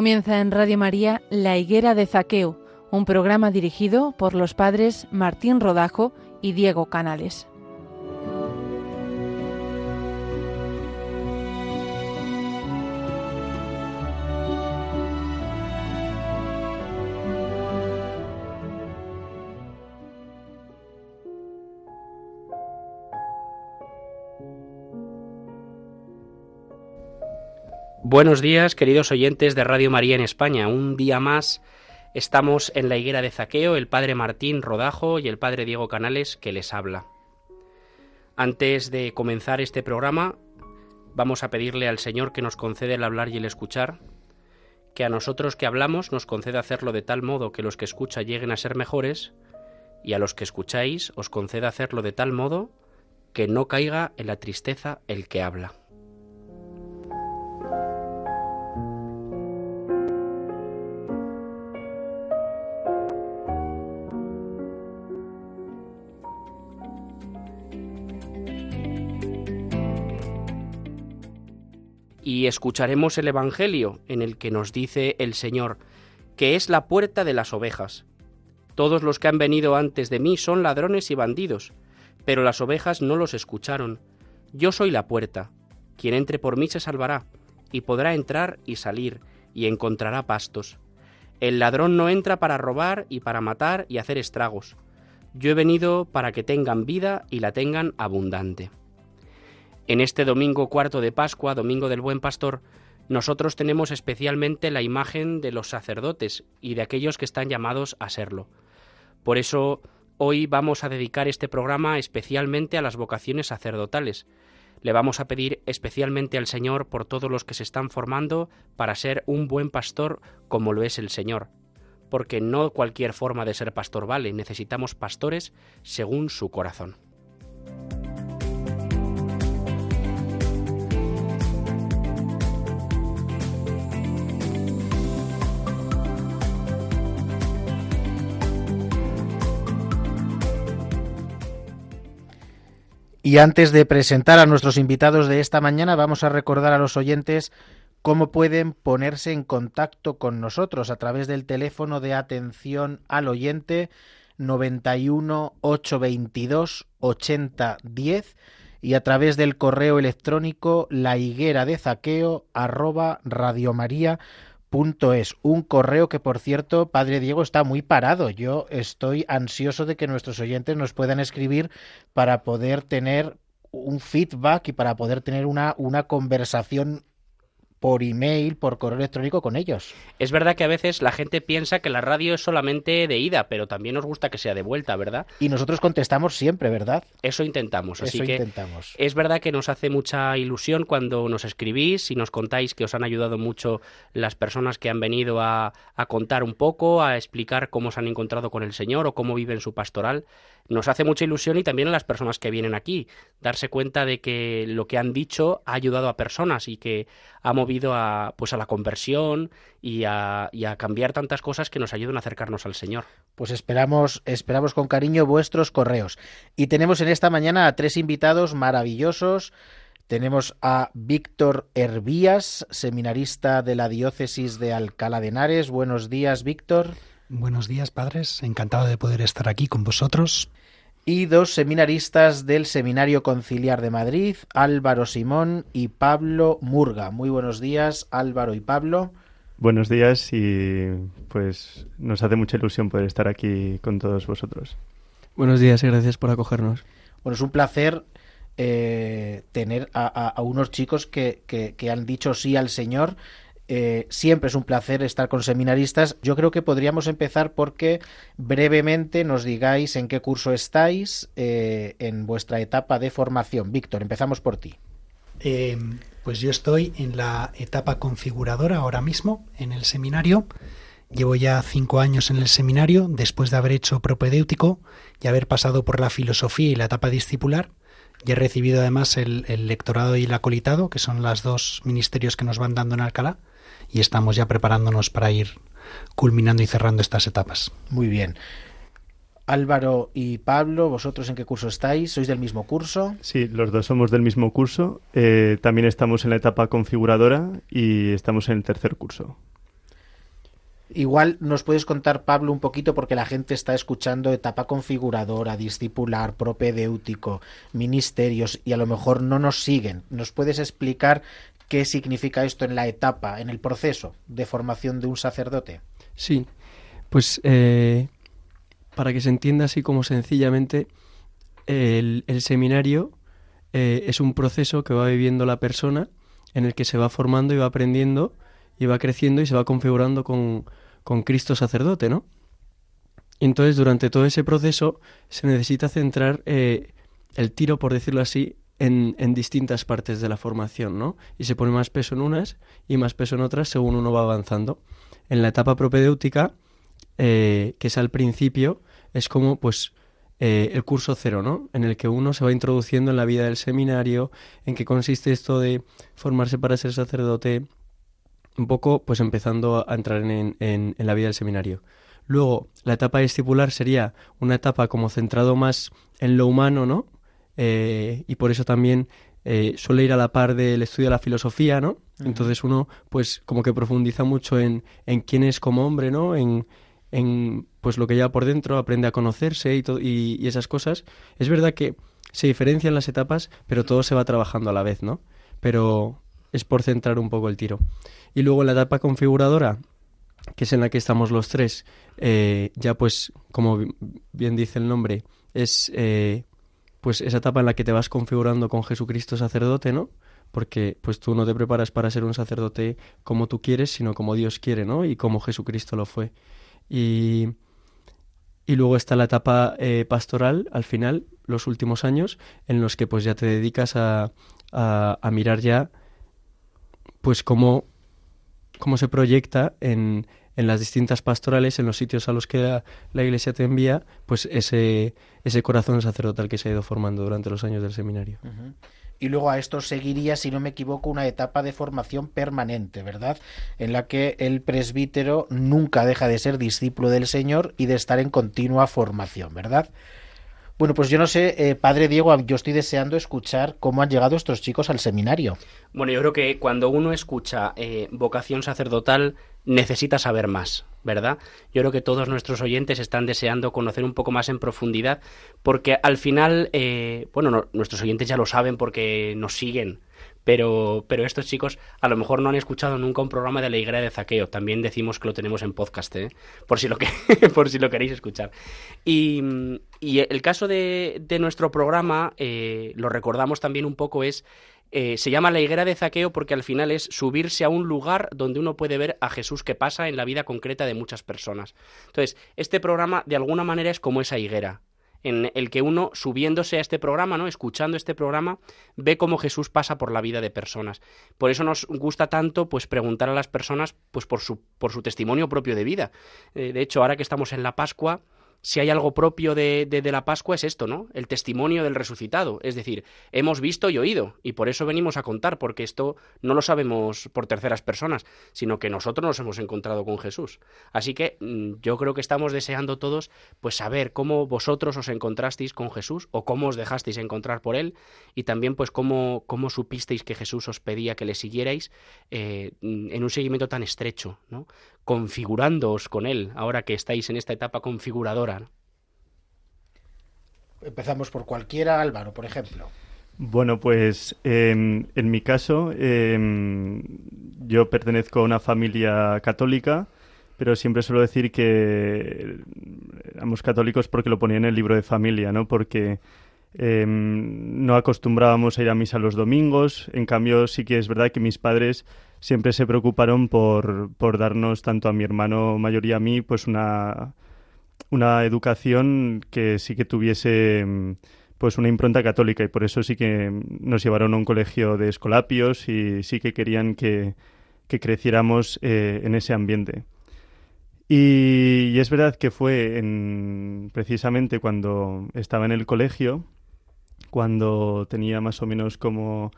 Comienza en Radio María La Higuera de Zaqueo, un programa dirigido por los padres Martín Rodajo y Diego Canales. Buenos días, queridos oyentes de Radio María en España. Un día más estamos en la higuera de Zaqueo, el padre Martín Rodajo y el padre Diego Canales que les habla. Antes de comenzar este programa, vamos a pedirle al Señor que nos concede el hablar y el escuchar, que a nosotros que hablamos nos conceda hacerlo de tal modo que los que escuchan lleguen a ser mejores, y a los que escucháis os conceda hacerlo de tal modo que no caiga en la tristeza el que habla. Y escucharemos el Evangelio en el que nos dice el Señor, que es la puerta de las ovejas. Todos los que han venido antes de mí son ladrones y bandidos, pero las ovejas no los escucharon. Yo soy la puerta. Quien entre por mí se salvará, y podrá entrar y salir, y encontrará pastos. El ladrón no entra para robar y para matar y hacer estragos. Yo he venido para que tengan vida y la tengan abundante. En este domingo cuarto de Pascua, domingo del Buen Pastor, nosotros tenemos especialmente la imagen de los sacerdotes y de aquellos que están llamados a serlo. Por eso hoy vamos a dedicar este programa especialmente a las vocaciones sacerdotales. Le vamos a pedir especialmente al Señor por todos los que se están formando para ser un buen pastor como lo es el Señor. Porque no cualquier forma de ser pastor vale, necesitamos pastores según su corazón. Y antes de presentar a nuestros invitados de esta mañana, vamos a recordar a los oyentes cómo pueden ponerse en contacto con nosotros a través del teléfono de atención al oyente 91 822 8010 y a través del correo electrónico la higuera de zaqueo arroba radiomaria Punto es un correo que por cierto padre Diego está muy parado. Yo estoy ansioso de que nuestros oyentes nos puedan escribir para poder tener un feedback y para poder tener una, una conversación por email, por correo electrónico con ellos. Es verdad que a veces la gente piensa que la radio es solamente de ida, pero también nos gusta que sea de vuelta, ¿verdad? Y nosotros contestamos siempre, ¿verdad? Eso intentamos, así Eso que intentamos. es verdad que nos hace mucha ilusión cuando nos escribís y nos contáis que os han ayudado mucho las personas que han venido a, a contar un poco, a explicar cómo se han encontrado con el Señor o cómo viven su pastoral. Nos hace mucha ilusión y también a las personas que vienen aquí, darse cuenta de que lo que han dicho ha ayudado a personas y que ha movido a, pues a la conversión y a, y a cambiar tantas cosas que nos ayudan a acercarnos al Señor. Pues esperamos, esperamos con cariño vuestros correos. Y tenemos en esta mañana a tres invitados maravillosos. Tenemos a Víctor Hervías, seminarista de la diócesis de Alcalá de Henares. Buenos días, Víctor. Buenos días, padres. Encantado de poder estar aquí con vosotros. Y dos seminaristas del Seminario Conciliar de Madrid, Álvaro Simón y Pablo Murga. Muy buenos días, Álvaro y Pablo. Buenos días y pues nos hace mucha ilusión poder estar aquí con todos vosotros. Buenos días y gracias por acogernos. Bueno, es un placer eh, tener a, a- a unos chicos que, que- que han dicho sí al Señor. Eh, siempre es un placer estar con seminaristas. Yo creo que podríamos empezar porque brevemente nos digáis en qué curso estáis eh, en vuestra etapa de formación. Víctor, empezamos por ti. Eh, pues yo estoy en la etapa configuradora ahora mismo en el seminario. Llevo ya cinco años en el seminario después de haber hecho propedéutico y haber pasado por la filosofía y la etapa discipular. Y he recibido además el, el lectorado y el acolitado, que son los dos ministerios que nos van dando en Alcalá. Y estamos ya preparándonos para ir culminando y cerrando estas etapas. Muy bien. Álvaro y Pablo, ¿vosotros en qué curso estáis? ¿Sois del mismo curso? Sí, los dos somos del mismo curso. eh, también estamos en la etapa configuradora y estamos en el tercer curso. Igual nos puedes contar, Pablo, un poquito, porque la gente está escuchando etapa configuradora, discipular, propedéutico, ministerios, y a lo mejor no nos siguen. ¿Nos puedes explicar qué significa esto en la etapa, en el proceso de formación de un sacerdote? Sí, pues eh, para que se entienda así como sencillamente, el, seminario eh, es un proceso que va viviendo la persona en el que se va formando y va aprendiendo y va creciendo y se va configurando con, con Cristo sacerdote, ¿no? Y entonces durante todo ese proceso se necesita centrar eh, el tiro, por decirlo así, en, en, distintas partes de la formación, ¿no? Y se pone más peso en unas y más peso en otras según uno va avanzando. En la etapa propedéutica, eh, que es al principio, es como pues eh, el curso cero, ¿no? En el que uno se va introduciendo en la vida del seminario, en qué consiste esto de formarse para ser sacerdote, un poco pues empezando a entrar en, en, la vida del seminario. Luego, la etapa discipular sería una etapa como centrado más en lo humano, ¿no? Eh, y por eso también eh, suele ir a la par del estudio de la filosofía, ¿no? Entonces uno, pues, como que profundiza mucho en, en quién es como hombre, ¿no? En, en pues lo que lleva por dentro, aprende a conocerse y, y, y, esas cosas. Es verdad que se diferencian las etapas, pero todo se va trabajando a la vez, ¿no? Pero es por centrar un poco el tiro. Y luego en la etapa configuradora, que es en la que estamos los tres, eh, ya pues, como bien dice el nombre, es eh, pues esa etapa en la que te vas configurando con Jesucristo sacerdote, ¿no? Porque pues tú no te preparas para ser un sacerdote como tú quieres, sino como Dios quiere, ¿no? Y como Jesucristo lo fue. Y, y luego está la etapa eh, pastoral, al final, los últimos años, en los que pues ya te dedicas a, a, a mirar ya pues cómo, cómo se proyecta en, en las distintas pastorales, en los sitios a los que la, Iglesia te envía, pues ese, ese corazón sacerdotal que se ha ido formando durante los años del seminario. Y luego a esto seguiría, si no me equivoco, una etapa de formación permanente, ¿verdad? En la que el presbítero nunca deja de ser discípulo del Señor y de estar en continua formación, ¿verdad? Bueno, pues yo no sé, eh, padre Diego, yo estoy deseando escuchar cómo han llegado estos chicos al seminario. Bueno, yo creo que cuando uno escucha eh, vocación sacerdotal necesita saber más, ¿verdad? Yo creo que todos nuestros oyentes están deseando conocer un poco más en profundidad, porque al final, eh, bueno, nuestros oyentes ya lo saben porque nos siguen, pero, pero estos chicos a lo mejor no han escuchado nunca un programa de la Iglesia de Zaqueo. También decimos que lo tenemos en podcast, ¿eh? por, si lo que, por si lo queréis escuchar. Y, el caso de, de nuestro programa, eh, lo recordamos también un poco, es eh, se llama la higuera de Zaqueo porque al final es subirse a un lugar donde uno puede ver a Jesús que pasa en la vida concreta de muchas personas. Entonces, este programa de alguna manera es como esa higuera en el que uno subiéndose a este programa, ¿no? escuchando este programa, ve cómo Jesús pasa por la vida de personas. Por eso nos gusta tanto pues preguntar a las personas pues por su por su testimonio propio de vida. Eh, de hecho, ahora que estamos en la Pascua, si hay algo propio de, de, la Pascua es esto, ¿no? El testimonio del resucitado. Es decir, hemos visto y oído, y por eso venimos a contar, porque esto no lo sabemos por terceras personas, sino que nosotros nos hemos encontrado con Jesús. Así que mm, yo creo que estamos deseando todos, pues saber cómo vosotros os encontrasteis con Jesús, o cómo os dejasteis encontrar por Él, y también pues cómo, cómo supisteis que Jesús os pedía que le siguierais eh, en un seguimiento tan estrecho, ¿no? Configurándoos con Él, ahora que estáis en esta etapa configuradora. Empezamos por cualquiera, Álvaro, por ejemplo. Bueno, pues em, en mi caso, em, yo pertenezco a una familia católica, pero siempre suelo decir que éramos católicos porque lo ponía en el libro de familia, ¿no? Porque em, no acostumbrábamos a ir a misa los domingos, en cambio sí que es verdad que mis padres siempre se preocuparon por, por darnos, tanto a mi hermano mayor y a mí, pues una, una educación que sí que tuviese pues una impronta católica y por eso sí que nos llevaron a un colegio de escolapios y sí que querían que, que creciéramos eh, en ese ambiente. Y, y, es verdad que fue en, precisamente cuando estaba en el colegio, cuando tenía más o menos como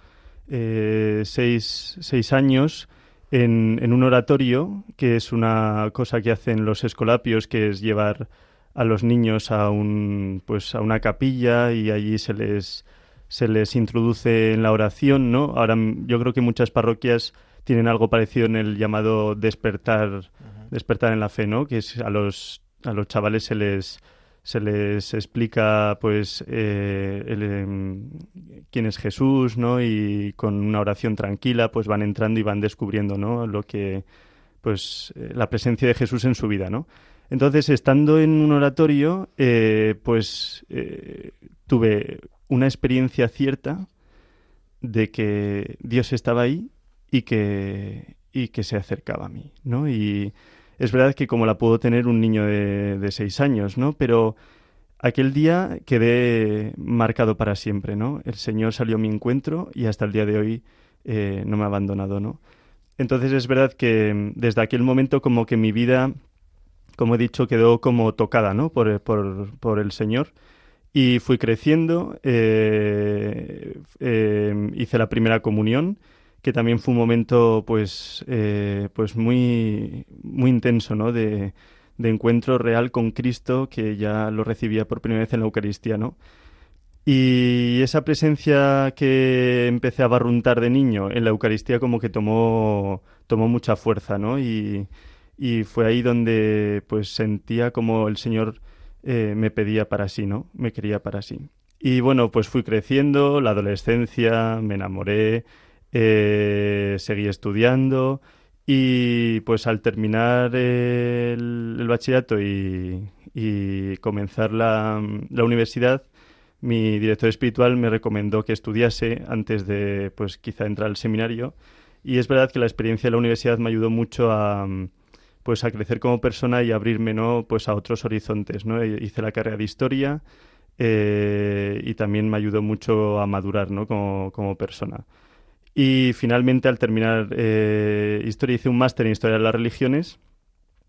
eh, seis, años en, en, un oratorio, que es una cosa que hacen los escolapios, que es llevar a los niños a, un, pues, a una capilla y allí se les, se les introduce en la oración, ¿no? Ahora yo creo que muchas parroquias tienen algo parecido en el llamado despertar despertar en la fe, ¿no? Que es a los, a los chavales se les se les explica pues eh, em, quién es Jesús, ¿no? Y con una oración tranquila pues van entrando y van descubriendo, ¿no? Lo que pues eh, la presencia de Jesús en su vida, ¿no? Entonces, estando en un oratorio, eh, pues tuve una experiencia cierta de que Dios estaba ahí y que, y que se acercaba a mí, ¿no? Y es verdad que como la pudo tener un niño de, seis años, ¿no? Pero aquel día quedé marcado para siempre, ¿no? El Señor salió a mi encuentro y hasta el día de hoy eh, no me ha abandonado, ¿no? Entonces es verdad que desde aquel momento como que mi vida, como he dicho, quedó como tocada, ¿no? Por, por, el Señor. Y fui creciendo, eh, eh, hice la primera comunión que también fue un momento pues, eh, pues muy, muy intenso, ¿no? De, de, encuentro real con Cristo, que ya lo recibía por primera vez en la Eucaristía, ¿no? Y esa presencia que empecé a barruntar de niño en la Eucaristía como que tomó, tomó mucha fuerza, ¿no? Y, y fue ahí donde pues sentía como el Señor eh, me pedía para sí, ¿no? Me quería para sí. Y bueno, pues fui creciendo, la adolescencia, me enamoré, eh, seguí estudiando y pues al terminar el, bachillerato y, comenzar la, universidad, mi director espiritual me recomendó que estudiase antes de pues quizá entrar al seminario. Y es verdad que la experiencia de la universidad me ayudó mucho a pues a crecer como persona y abrirme no pues a otros horizontes no hice la carrera de historia eh, y también me ayudó mucho a madurar no como persona y finalmente, al terminar eh, historia, hice un máster en historia de las religiones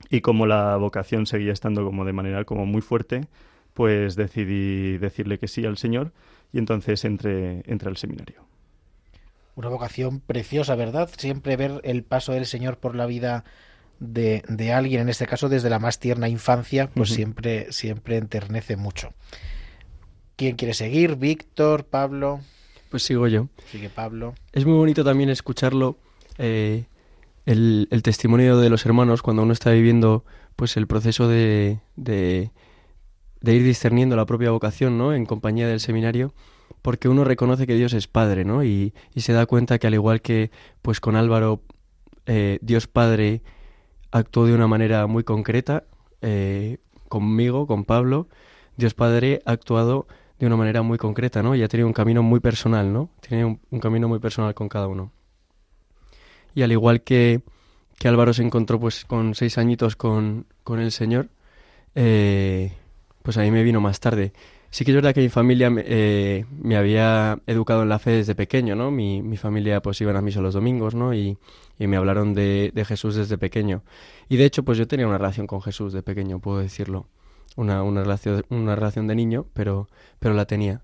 y como la vocación seguía estando como de manera como muy fuerte, pues decidí decirle que sí al Señor y entonces entré, entré al seminario. Una vocación preciosa, ¿verdad? Siempre ver el paso del Señor por la vida de, de alguien, en este caso desde la más tierna infancia, pues siempre, siempre enternece mucho. ¿Quién quiere seguir? Víctor, Pablo. Pues sigo yo. Sigue Pablo. Es muy bonito también escucharlo, eh, el, testimonio de los hermanos cuando uno está viviendo pues el proceso de, de, ir discerniendo la propia vocación, ¿no? En compañía del seminario, porque uno reconoce que Dios es Padre, ¿no? Y, se da cuenta que al igual que pues con Álvaro, eh, Dios Padre actuó de una manera muy concreta, eh, conmigo, con Pablo, Dios Padre ha actuado de una manera muy concreta, ¿no? Y ha tenido un camino muy personal, ¿no? Tiene un, camino muy personal con cada uno. Y al igual que, que Álvaro se encontró pues con seis añitos con, con el Señor, eh, pues a mí me vino más tarde. Sí que es verdad que mi familia eh, me había educado en la fe desde pequeño, ¿no? Mi, mi familia pues iban a misa los domingos, ¿no? Y, y me hablaron de, de, Jesús desde pequeño. Y de hecho pues yo tenía una relación con Jesús de pequeño, puedo decirlo una, una, relación, una relación de niño, pero, pero la tenía.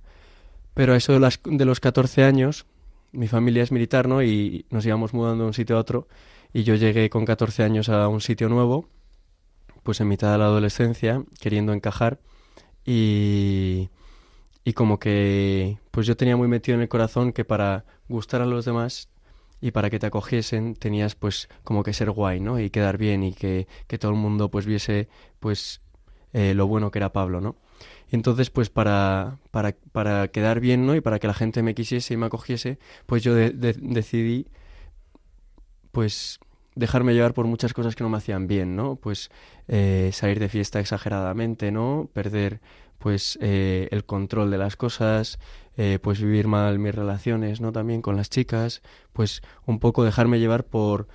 Pero a eso de, las, de los 14 años, mi familia es militar, ¿no? Y nos íbamos mudando de un sitio a otro. Y yo llegué con 14 años a un sitio nuevo, pues en mitad de la adolescencia, queriendo encajar. Y, y como que, pues yo tenía muy metido en el corazón que para gustar a los demás y para que te acogiesen tenías pues como que ser guay, ¿no? Y quedar bien y que, que todo el mundo pues viese pues eh, lo bueno que era Pablo, ¿no? Y entonces, pues para, para, para, quedar bien, ¿no? Y para que la gente me quisiese y me acogiese, pues yo decidí, pues, dejarme llevar por muchas cosas que no me hacían bien, ¿no? Pues eh, salir de fiesta exageradamente, ¿no? Perder, pues, eh, el control de las cosas, pues vivir mal mis relaciones, ¿no? También con las chicas, pues un poco dejarme llevar por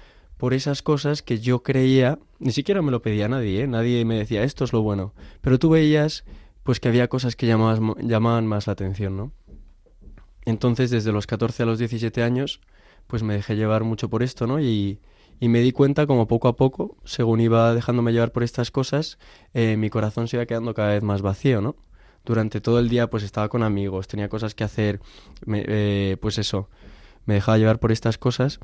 por esas cosas que yo creía, ni siquiera me lo pedía nadie, ¿eh? nadie me decía esto es lo bueno, pero tú veías pues que había cosas que llamaban más la atención, ¿no? Entonces desde los 14 a los 17 años pues me dejé llevar mucho por esto, ¿no? Y, y me di cuenta como poco a poco, según iba dejándome llevar por estas cosas, eh, mi corazón se iba quedando cada vez más vacío, ¿no? Durante todo el día pues estaba con amigos, tenía cosas que hacer, eh, pues eso, me dejaba llevar por estas cosas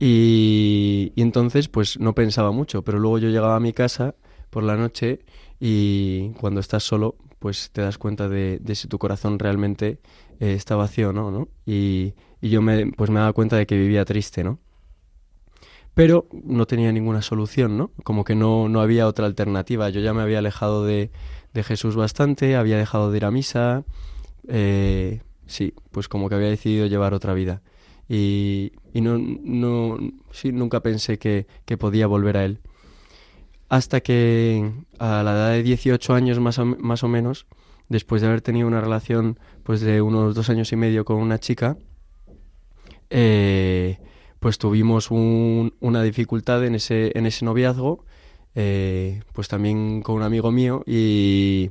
y, entonces pues no pensaba mucho, pero luego yo llegaba a mi casa por la noche y cuando estás solo pues te das cuenta de, si tu corazón realmente eh, está vacío o no, ¿no? Y, y, yo me, pues me daba cuenta de que vivía triste, ¿no? pero no tenía ninguna solución, ¿no? Como que no, no había otra alternativa. Yo ya me había alejado de, de Jesús bastante, había dejado de ir a misa, eh, sí, pues como que había decidido llevar otra vida. Y, y no, no, sí, nunca pensé que, que podía volver a él. Hasta que a la edad de 18 años más o, más o menos, después de haber tenido una relación pues de unos dos años y medio con una chica, eh, pues tuvimos un, una dificultad en ese, en ese noviazgo, eh, pues también con un amigo mío y,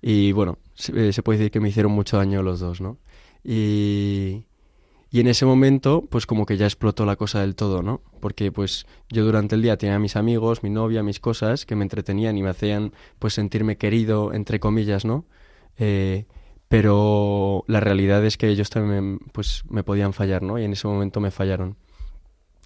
y bueno, se, se, puede decir que me hicieron mucho daño los dos, ¿no? Y, y en ese momento, pues como que ya explotó la cosa del todo, ¿no? Porque pues yo durante el día tenía a mis amigos, mi novia, mis cosas, que me entretenían y me hacían pues sentirme querido, entre comillas, ¿no? Eh, pero la realidad es que ellos también pues me podían fallar, ¿no? Y en ese momento me fallaron.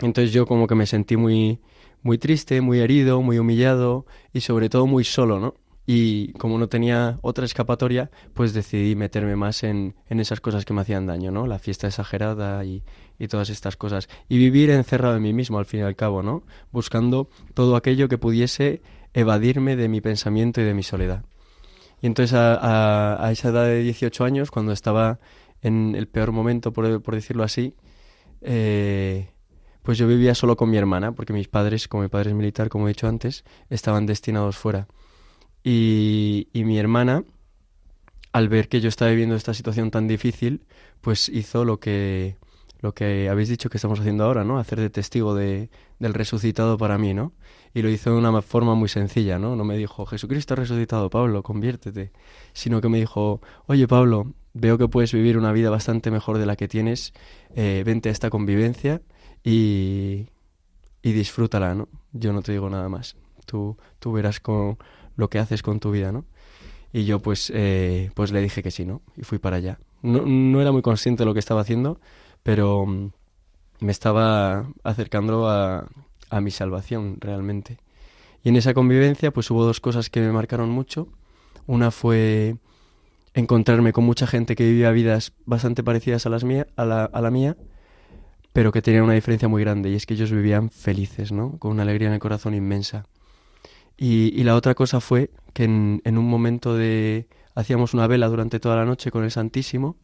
Entonces yo como que me sentí muy, muy triste, muy herido, muy humillado y sobre todo muy solo, ¿no? Y como no tenía otra escapatoria, pues decidí meterme más en, en esas cosas que me hacían daño, ¿no? La fiesta exagerada y, y, todas estas cosas. Y vivir encerrado en mí mismo, al fin y al cabo, ¿no? Buscando todo aquello que pudiese evadirme de mi pensamiento y de mi soledad. Y entonces a, a, esa edad de 18 años, cuando estaba en el peor momento, por, por decirlo así, eh, pues yo vivía solo con mi hermana, porque mis padres, como mi padre es militar, como he dicho antes, estaban destinados fuera. Y, mi hermana, al ver que yo estaba viviendo esta situación tan difícil, pues hizo lo que, lo que habéis dicho que estamos haciendo ahora, ¿no? Hacer de testigo de, del resucitado para mí, ¿no? Y lo hizo de una forma muy sencilla, ¿no? No me dijo, Jesucristo resucitado, Pablo, conviértete. Sino que me dijo, oye, Pablo, veo que puedes vivir una vida bastante mejor de la que tienes, eh, vente a esta convivencia y, y disfrútala, ¿no? Yo no te digo nada más. Tú, tú verás con lo que haces con tu vida, ¿no? Y yo pues, eh, pues le dije que sí, ¿no? Y fui para allá. No, no era muy consciente de lo que estaba haciendo, pero mm, me estaba acercando a, a mi salvación realmente. Y en esa convivencia pues hubo dos cosas que me marcaron mucho. Una fue encontrarme con mucha gente que vivía vidas bastante parecidas a, las mía, a, la, a la mía, pero que tenían una diferencia muy grande y es que ellos vivían felices, ¿no? Con una alegría en el corazón inmensa. Y, la otra cosa fue que en, en, un momento de... hacíamos una vela durante toda la noche con el Santísimo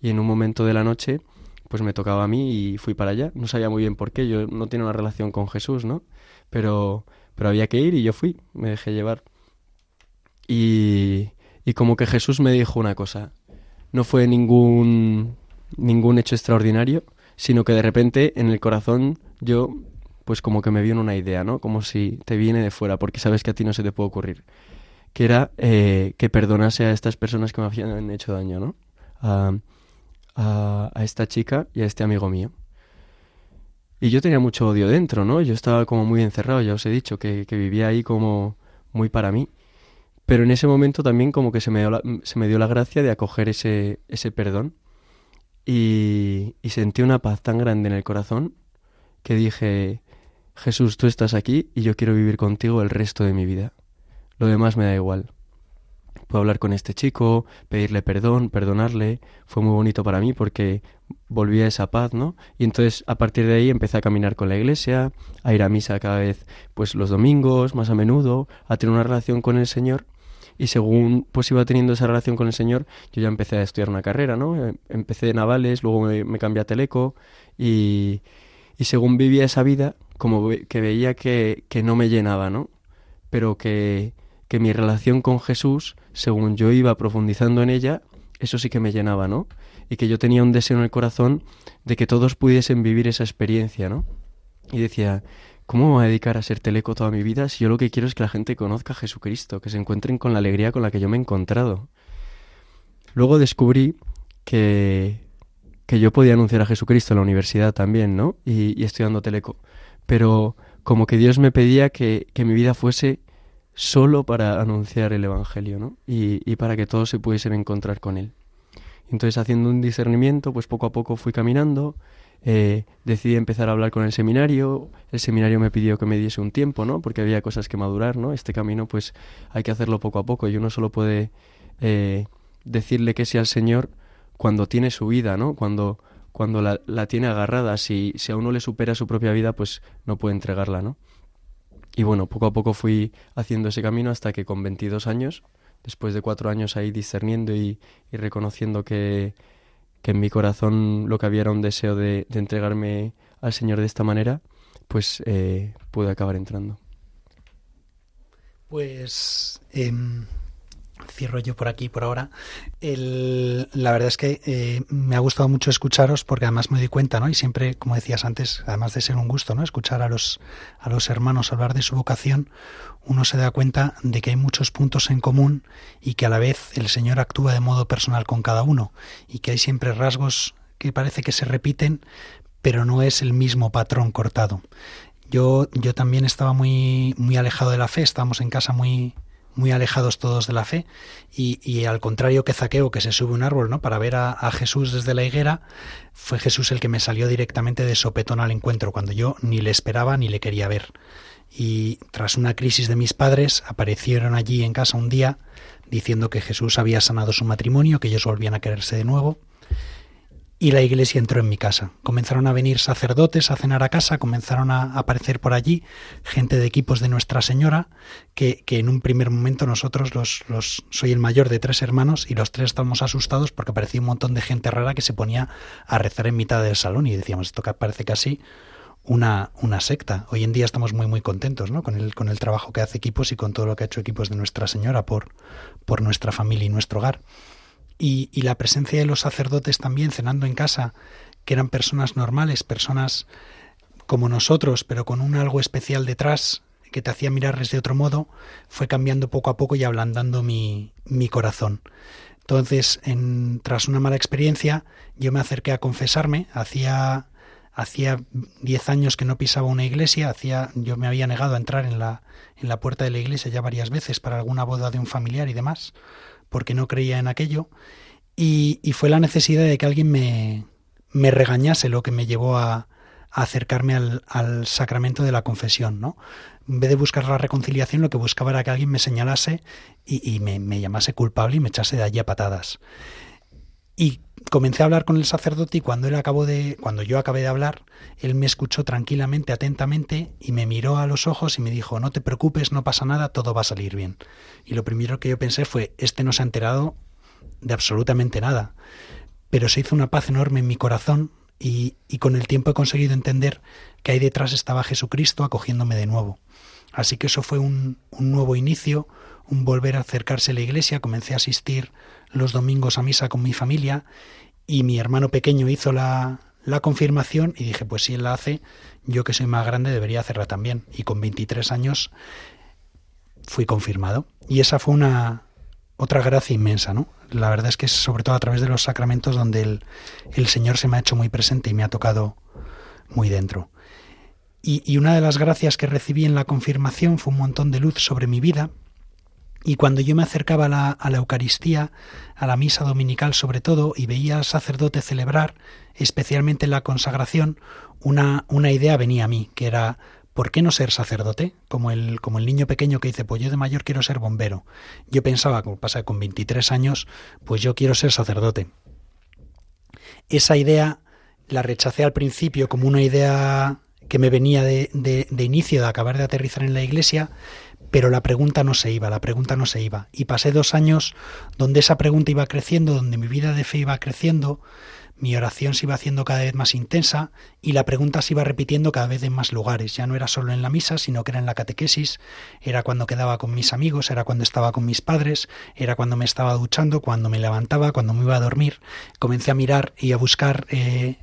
y en un momento de la noche pues me tocaba a mí y fui para allá. No sabía muy bien por qué, yo no tenía una relación con Jesús, ¿no? Pero, pero había que ir y yo fui, me dejé llevar. Y, y como que Jesús me dijo una cosa, no fue ningún, ningún hecho extraordinario, sino que de repente en el corazón yo pues como que me vino una idea, ¿no? Como si te viene de fuera, porque sabes que a ti no se te puede ocurrir. Que era eh, que perdonase a estas personas que me habían hecho daño, ¿no? A, a, esta chica y a este amigo mío. Y yo tenía mucho odio dentro, ¿no? Yo estaba como muy encerrado, ya os he dicho, que, vivía ahí como muy para mí. Pero en ese momento también como que se me dio la, se me dio la gracia de acoger ese, ese perdón. Y sentí una paz tan grande en el corazón que dije, Jesús, tú estás aquí y yo quiero vivir contigo el resto de mi vida. Lo demás me da igual. Puedo hablar con este chico, pedirle perdón, perdonarle. Fue muy bonito para mí porque volví a esa paz, ¿no? Y entonces a partir de ahí empecé a caminar con la iglesia, a ir a misa cada vez, pues los domingos, más a menudo, a tener una relación con el Señor. Y según pues iba teniendo esa relación con el Señor, yo ya empecé a estudiar una carrera, ¿no? Empecé de navales, luego me, me cambié a teleco y, y según vivía esa vida, como que veía que, que no me llenaba, ¿no? Pero que, que mi relación con Jesús, según yo iba profundizando en ella, eso sí que me llenaba, ¿no? Y que yo tenía un deseo en el corazón de que todos pudiesen vivir esa experiencia, ¿no? Y decía, ¿cómo me voy a dedicar a ser teleco toda mi vida si yo lo que quiero es que la gente conozca a Jesucristo, que se encuentren con la alegría con la que yo me he encontrado? Luego descubrí que, que yo podía anunciar a Jesucristo en la universidad también, ¿no? Y, y estudiando teleco pero como que Dios me pedía que, que mi vida fuese solo para anunciar el Evangelio, ¿no? Y, y, para que todos se pudiesen encontrar con Él. Entonces, haciendo un discernimiento, pues poco a poco fui caminando, eh, decidí empezar a hablar con el seminario, el seminario me pidió que me diese un tiempo, ¿no? Porque había cosas que madurar, ¿no? Este camino, pues hay que hacerlo poco a poco y uno solo puede eh, decirle que sí al Señor cuando tiene su vida, ¿no? Cuando, cuando la, la tiene agarrada. Si, si a uno le supera su propia vida, pues no puede entregarla, ¿no? Y bueno, poco a poco fui haciendo ese camino hasta que con 22 años, después de cuatro años ahí discerniendo y, y reconociendo que, que, en mi corazón lo que había era un deseo de, de entregarme al Señor de esta manera, pues eh, pude acabar entrando. Pues eh, cierro yo por aquí por ahora. El, la verdad es que eh, me ha gustado mucho escucharos porque además me doy cuenta, ¿no? Y siempre, como decías antes, además de ser un gusto, ¿no? Escuchar a los, a los hermanos hablar de su vocación, uno se da cuenta de que hay muchos puntos en común y que a la vez el Señor actúa de modo personal con cada uno y que hay siempre rasgos que parece que se repiten, pero no es el mismo patrón cortado. Yo, yo también estaba muy, muy alejado de la fe, estábamos en casa muy, muy alejados todos de la fe y, y, al contrario que Zaqueo que se sube un árbol no para ver a, a, Jesús desde la higuera fue Jesús el que me salió directamente de sopetón al encuentro cuando yo ni le esperaba ni le quería ver. Y tras una crisis de mis padres aparecieron allí en casa un día diciendo que Jesús había sanado su matrimonio que ellos volvían a quererse de nuevo y la iglesia entró en mi casa. Comenzaron a venir sacerdotes a cenar a casa, comenzaron a aparecer por allí gente de equipos de Nuestra Señora, que, que en un primer momento nosotros los, los, soy el mayor de tres hermanos y los tres estábamos asustados porque parecía un montón de gente rara que se ponía a rezar en mitad del salón y decíamos esto parece casi una, una secta. Hoy en día estamos muy muy contentos ¿no? con, el, con el trabajo que hace equipos y con todo lo que ha hecho equipos de Nuestra Señora por, por nuestra familia y nuestro hogar y, y, la presencia de los sacerdotes también cenando en casa, que eran personas normales, personas como nosotros, pero con un algo especial detrás que te hacía mirarles de otro modo, fue cambiando poco a poco y ablandando mi, mi corazón. Entonces, en, tras una mala experiencia, yo me acerqué a confesarme, hacía hacía diez años que no pisaba una iglesia, hacía, yo me había negado a entrar en la, en la puerta de la iglesia ya varias veces para alguna boda de un familiar y demás, porque no creía en aquello, y, y fue la necesidad de que alguien me, me, regañase lo que me llevó a, acercarme al, al, sacramento de la confesión, ¿no? En vez de buscar la reconciliación, lo que buscaba era que alguien me señalase y, y me, me, llamase culpable y me echase de allí a patadas. Y comencé a hablar con el sacerdote y cuando de, yo acabé de hablar, él me escuchó tranquilamente, atentamente y me miró a los ojos y me dijo, no te preocupes, no pasa nada, todo va a salir bien. Y lo primero que yo pensé fue, este no se ha enterado de absolutamente nada. Pero se hizo una paz enorme en mi corazón y, con el tiempo he conseguido entender que ahí detrás estaba Jesucristo acogiéndome de nuevo. Así que eso fue un nuevo inicio, un volver a acercarse a la iglesia, comencé a asistir los domingos a misa con mi familia y mi hermano pequeño hizo la, la confirmación y dije, pues si él la hace, yo que soy más grande debería hacerla también. Y con 23 años fui confirmado. Y esa fue una otra gracia inmensa, ¿no? La verdad es que es sobre todo a través de los sacramentos donde el, el Señor se me ha hecho muy presente y me ha tocado muy dentro. Y, y una de las gracias que recibí en la confirmación fue un montón de luz sobre mi vida, y cuando yo me acercaba a la, a la, Eucaristía, a la misa dominical sobre todo, y veía al sacerdote celebrar, especialmente en la consagración, una, una idea venía a mí, que era ¿por qué no ser sacerdote? Como el, como el niño pequeño que dice, pues yo de mayor quiero ser bombero. Yo pensaba, como pasa con 23 años, pues yo quiero ser sacerdote. Esa idea la rechacé al principio como una idea que me venía de, de inicio, de acabar de aterrizar en la iglesia, pero la pregunta no se iba, la pregunta no se iba. Y pasé dos años donde esa pregunta iba creciendo, donde mi vida de fe iba creciendo, mi oración se iba haciendo cada vez más intensa y la pregunta se iba repitiendo cada vez en más lugares. Ya no era solo en la misa, sino que era en la catequesis, era cuando quedaba con mis amigos, era cuando estaba con mis padres, era cuando me estaba duchando, cuando me levantaba, cuando me iba a dormir. Comencé a mirar y a buscar eh,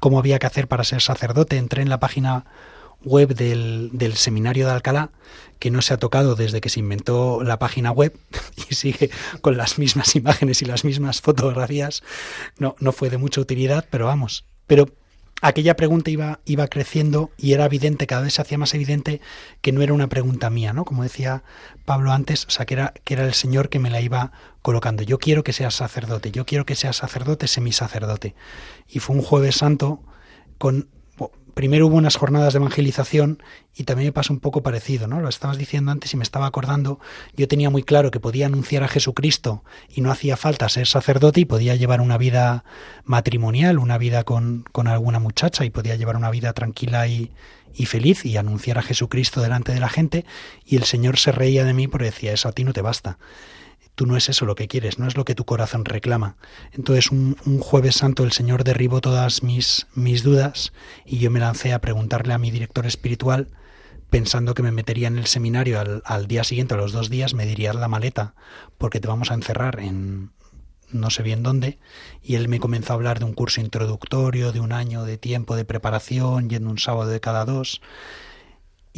cómo había que hacer para ser sacerdote. Entré en la página web del, del, seminario de Alcalá, que no se ha tocado desde que se inventó la página web y sigue con las mismas imágenes y las mismas fotografías. No, no fue de mucha utilidad, pero vamos. Pero aquella pregunta iba, iba creciendo y era evidente, cada vez se hacía más evidente que no era una pregunta mía, ¿no? Como decía Pablo antes, o sea, que era, que era el Señor que me la iba colocando. Yo quiero que seas sacerdote, yo quiero que seas sacerdote, semisacerdote. Y fue un jueves santo con primero hubo unas jornadas de evangelización y también me pasó un poco parecido, ¿no? Lo estabas diciendo antes y me estaba acordando, yo tenía muy claro que podía anunciar a Jesucristo y no hacía falta ser sacerdote y podía llevar una vida matrimonial, una vida con, con alguna muchacha y podía llevar una vida tranquila y, y feliz y anunciar a Jesucristo delante de la gente y el Señor se reía de mí porque decía, eso a ti no te basta tú no es eso lo que quieres, no es lo que tu corazón reclama. Entonces un, jueves santo el Señor derribó todas mis, mis dudas y yo me lancé a preguntarle a mi director espiritual, pensando que me metería en el seminario al, al día siguiente, a los dos días, me dirías la maleta, porque te vamos a encerrar en no sé bien dónde, y él me comenzó a hablar de un curso introductorio, de un año de tiempo de preparación, yendo un sábado de cada dos,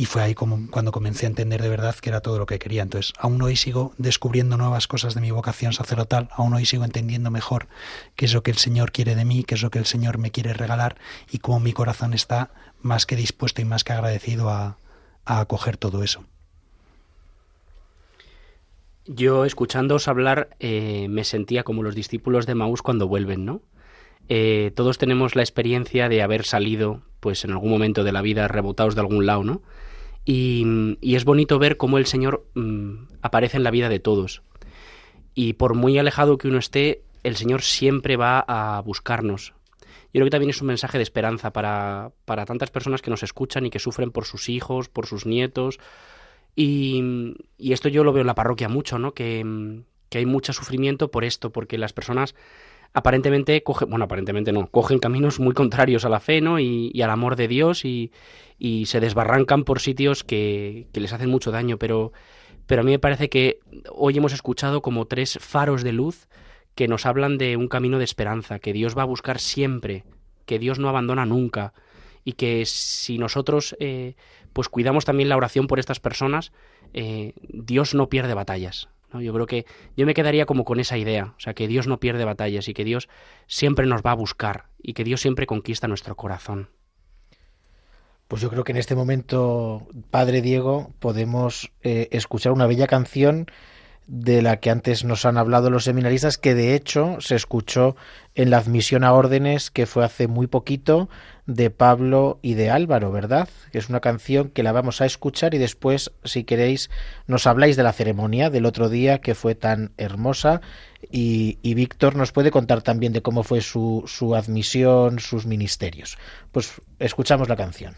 y fue ahí como cuando comencé a entender de verdad que era todo lo que quería. Entonces, aún hoy sigo descubriendo nuevas cosas de mi vocación sacerdotal, aún hoy sigo entendiendo mejor qué es lo que el Señor quiere de mí, qué es lo que el Señor me quiere regalar y cómo mi corazón está más que dispuesto y más que agradecido a, acoger todo eso. Yo, escuchándoos hablar, eh, me sentía como los discípulos de Maús cuando vuelven, ¿no? Eh, todos tenemos la experiencia de haber salido, pues en algún momento de la vida, rebotados de algún lado, ¿no? Y, es bonito ver cómo el Señor mm, aparece en la vida de todos. Y por muy alejado que uno esté, el Señor siempre va a buscarnos. Yo creo que también es un mensaje de esperanza para, para tantas personas que nos escuchan y que sufren por sus hijos, por sus nietos. Y, y esto yo lo veo en la parroquia mucho, ¿no? Que, que hay mucho sufrimiento por esto, porque las personas aparentemente cogen, bueno, aparentemente no, cogen caminos muy contrarios a la fe, ¿no? Y, al amor de Dios y, y, se desbarrancan por sitios que, les hacen mucho daño, pero, pero a mí me parece que hoy hemos escuchado como tres faros de luz que nos hablan de un camino de esperanza, que Dios va a buscar siempre, que Dios no abandona nunca y que si nosotros eh, pues cuidamos también la oración por estas personas, eh, Dios no pierde batallas. Yo creo que yo me quedaría como con esa idea, o sea, que Dios no pierde batallas y que Dios siempre nos va a buscar y que Dios siempre conquista nuestro corazón. Pues yo creo que en este momento, Padre Diego, podemos eh, escuchar una bella canción de la que antes nos han hablado los seminaristas, que de hecho se escuchó en la admisión a órdenes que fue hace muy poquito de Pablo y de Álvaro, ¿verdad? Que es una canción que la vamos a escuchar y después, si queréis, nos habláis de la ceremonia del otro día que fue tan hermosa y, Víctor nos puede contar también de cómo fue su, su admisión, sus ministerios. Pues escuchamos la canción.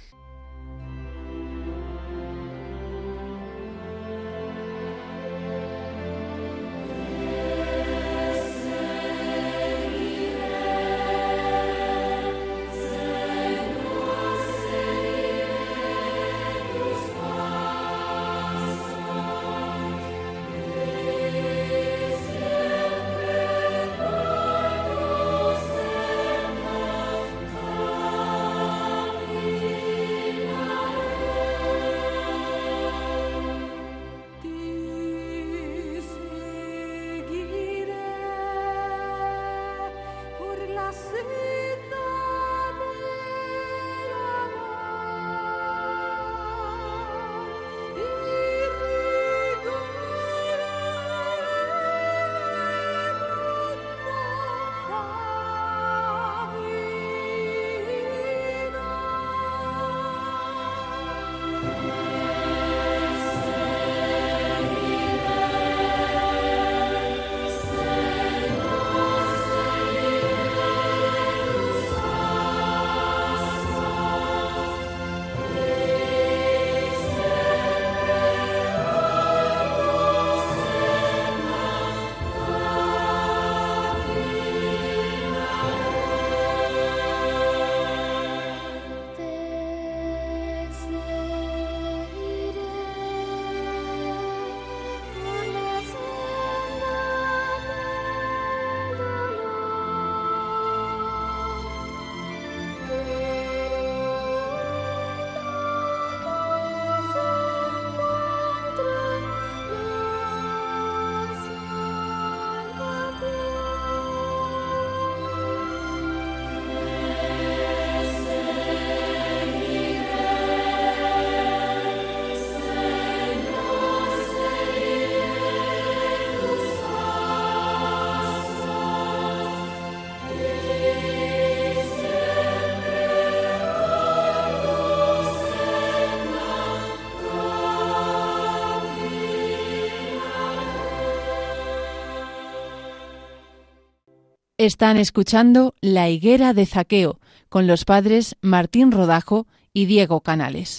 Están escuchando La higuera de Zaqueo con los padres Martín Rodajo y Diego Canales.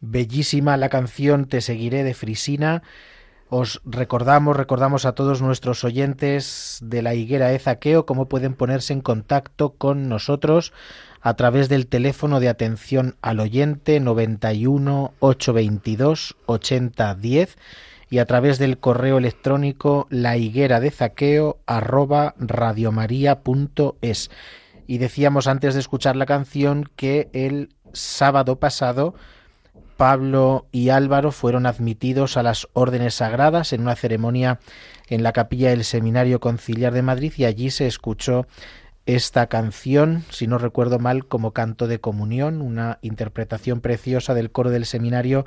Bellísima la canción Te seguiré de Frisina. Os recordamos, recordamos a todos nuestros oyentes de la higuera de Zaqueo cómo pueden ponerse en contacto con nosotros a través del teléfono de atención al oyente 91 822 8010 y a través del correo electrónico la higuera de zaqueo arroba. Y decíamos antes de escuchar la canción que el sábado pasado Pablo y Álvaro fueron admitidos a las órdenes sagradas en una ceremonia en la capilla del Seminario Conciliar de Madrid y allí se escuchó esta canción, si no recuerdo mal, como canto de comunión, una interpretación preciosa del coro del seminario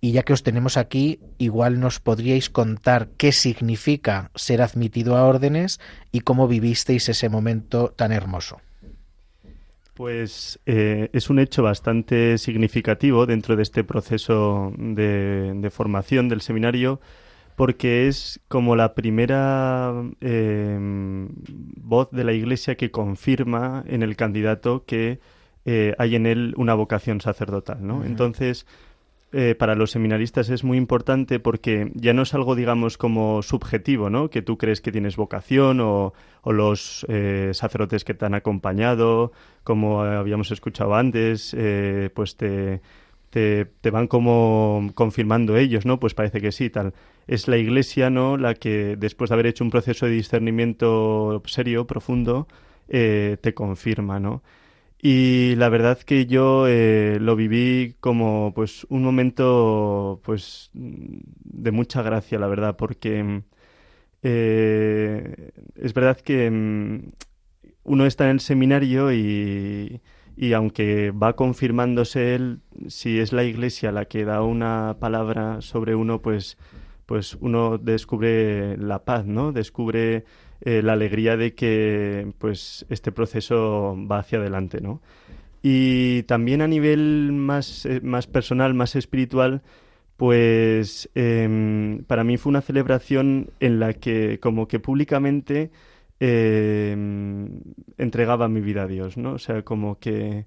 y ya que os tenemos aquí, igual nos podríais contar qué significa ser admitido a órdenes y cómo vivisteis ese momento tan hermoso. Pues eh, es un hecho bastante significativo dentro de este proceso de, formación del seminario porque es como la primera eh, voz de la Iglesia que confirma en el candidato que eh, hay en él una vocación sacerdotal, ¿no? Entonces, eh, para los seminaristas es muy importante porque ya no es algo, digamos, como subjetivo, ¿no? Que tú crees que tienes vocación o, los eh, sacerdotes que te han acompañado, como habíamos escuchado antes, eh, pues te, van como confirmando ellos, ¿no? Pues parece que sí, tal. Es la Iglesia, ¿no? La que después de haber hecho un proceso de discernimiento serio, profundo, te confirma, ¿no? Y la verdad que yo eh, lo viví como pues un momento pues de mucha gracia, la verdad, porque eh, es verdad que mm, uno está en el seminario y, y aunque va confirmándose él, si es la iglesia la que da una palabra sobre uno, pues, pues uno descubre la paz, ¿no? Descubre eh, la alegría de que pues este proceso va hacia adelante, ¿no? Y también a nivel más, eh, más personal, más espiritual, pues em, para mí fue una celebración en la que como que públicamente em, entregaba mi vida a Dios, ¿no? O sea, como que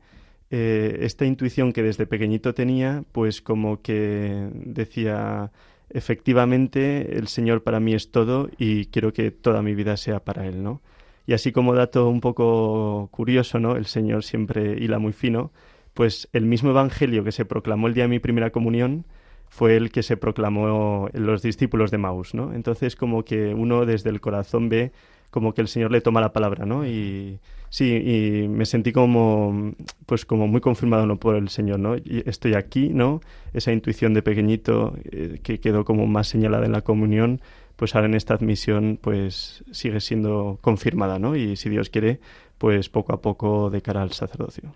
eh, esta intuición que desde pequeñito tenía, pues como que decía, efectivamente el Señor para mí es todo y quiero que toda mi vida sea para Él, ¿no? Y así como dato un poco curioso, ¿no? El Señor siempre hila muy fino, pues el mismo Evangelio que se proclamó el día de mi primera comunión fue el que se proclamó en los discípulos de Maús, ¿no? Entonces como que uno desde el corazón ve como que el Señor le toma la palabra, ¿no? Y sí, y me sentí como, pues como muy confirmado, ¿no? Por el Señor, ¿no? Y estoy aquí, ¿no? Esa intuición de pequeñito eh, que quedó como más señalada en la comunión, pues ahora en esta admisión, pues sigue siendo confirmada, ¿no? Y si Dios quiere, pues poco a poco de cara al sacerdocio.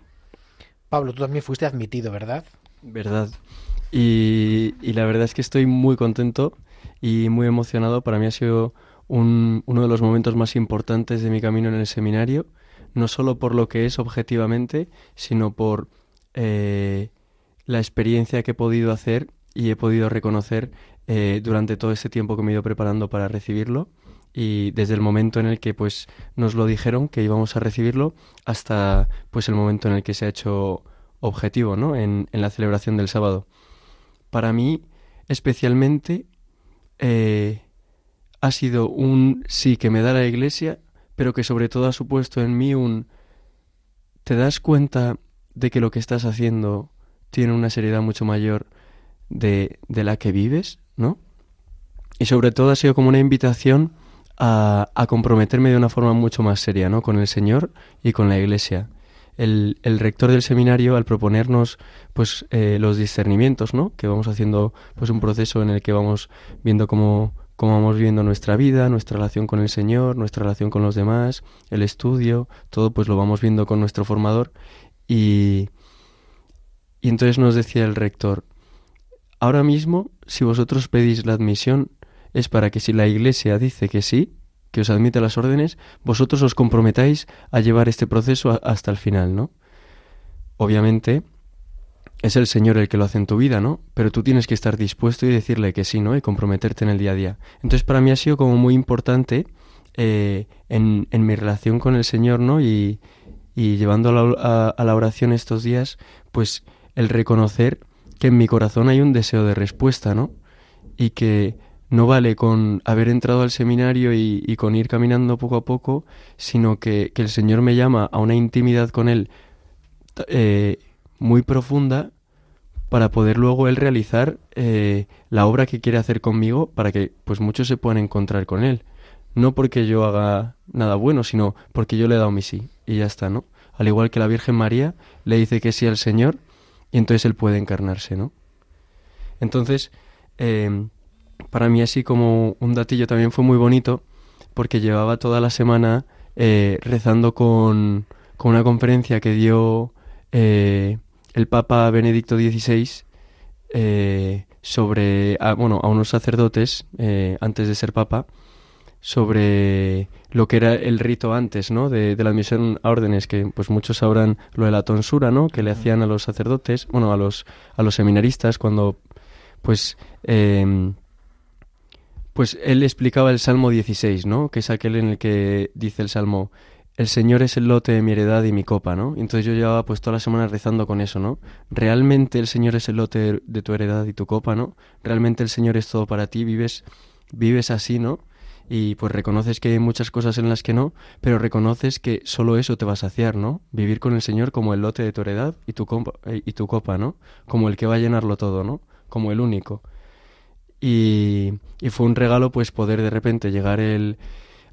Pablo, tú también fuiste admitido, ¿verdad? Verdad. Y, y la verdad es que estoy muy contento y muy emocionado. Para mí ha sido uno de los momentos más importantes de mi camino en el seminario, no solo por lo que es objetivamente, sino por eh, la experiencia que he podido hacer y he podido reconocer eh, durante todo ese tiempo que me he ido preparando para recibirlo y desde el momento en el que pues nos lo dijeron que íbamos a recibirlo hasta pues el momento en el que se ha hecho objetivo ¿no? en, en la celebración del sábado. Para mí especialmente eh, ha sido un sí que me da la Iglesia, pero que sobre todo ha supuesto en mí un... ¿Te das cuenta de que lo que estás haciendo tiene una seriedad mucho mayor de, de la que vives, ¿no? Y sobre todo ha sido como una invitación a, a, comprometerme de una forma mucho más seria, ¿no? Con el Señor y con la Iglesia. El, el rector del seminario, al proponernos, pues, eh, los discernimientos, ¿no? Que vamos haciendo, pues, un proceso en el que vamos viendo cómo cómo vamos viviendo nuestra vida, nuestra relación con el Señor, nuestra relación con los demás, el estudio, todo pues lo vamos viendo con nuestro formador y, y entonces nos decía el rector, ahora mismo si vosotros pedís la admisión es para que si la Iglesia dice que sí, que os admite las órdenes, vosotros os comprometáis a llevar este proceso hasta el final, ¿no? Obviamente, es el Señor el que lo hace en tu vida, ¿no? Pero tú tienes que estar dispuesto y decirle que sí, ¿no? Y comprometerte en el día a día. Entonces para mí ha sido como muy importante eh, en, en, mi relación con el Señor, ¿no? Y, y llevando a la, oración estos días, pues el reconocer que en mi corazón hay un deseo de respuesta, ¿no? Y que no vale con haber entrado al seminario y, con ir caminando poco a poco, sino que, el Señor me llama a una intimidad con Él eh, muy profunda para poder luego Él realizar eh, la obra que quiere hacer conmigo para que pues muchos se puedan encontrar con Él. No porque yo haga nada bueno, sino porque yo le he dado mi sí y ya está, ¿no? Al igual que la Virgen María le dice que sí al Señor y entonces Él puede encarnarse, ¿no? Entonces, em, para mí así como un datillo también fue muy bonito porque llevaba toda la semana eh, rezando con, con, una conferencia que dio eh, el Papa Benedicto XVI eh, sobre, a, bueno, a unos sacerdotes antes de ser Papa sobre lo que era el rito antes, ¿no? De, la admisión a órdenes, que pues muchos sabrán lo de la tonsura, ¿no? Que le hacían a los sacerdotes, bueno, a los, a los seminaristas cuando, pues, em, pues él explicaba el Salmo 16, ¿no? Que es aquel en el que dice el Salmo, el Señor es el lote de mi heredad y mi copa, ¿no? Entonces yo llevaba pues toda la semana rezando con eso, ¿no? Realmente el Señor es el lote de tu heredad y tu copa, ¿no? Realmente el Señor es todo para ti, vives, vives así, ¿no? y pues reconoces que hay muchas cosas en las que no, pero reconoces que solo eso te va a saciar, ¿no? Vivir con el Señor como el lote de tu heredad y tu, copa, eh, y tu copa, ¿no? Como el que va a llenarlo todo, ¿no? Como el único. Y, y fue un regalo pues poder de repente llegar el,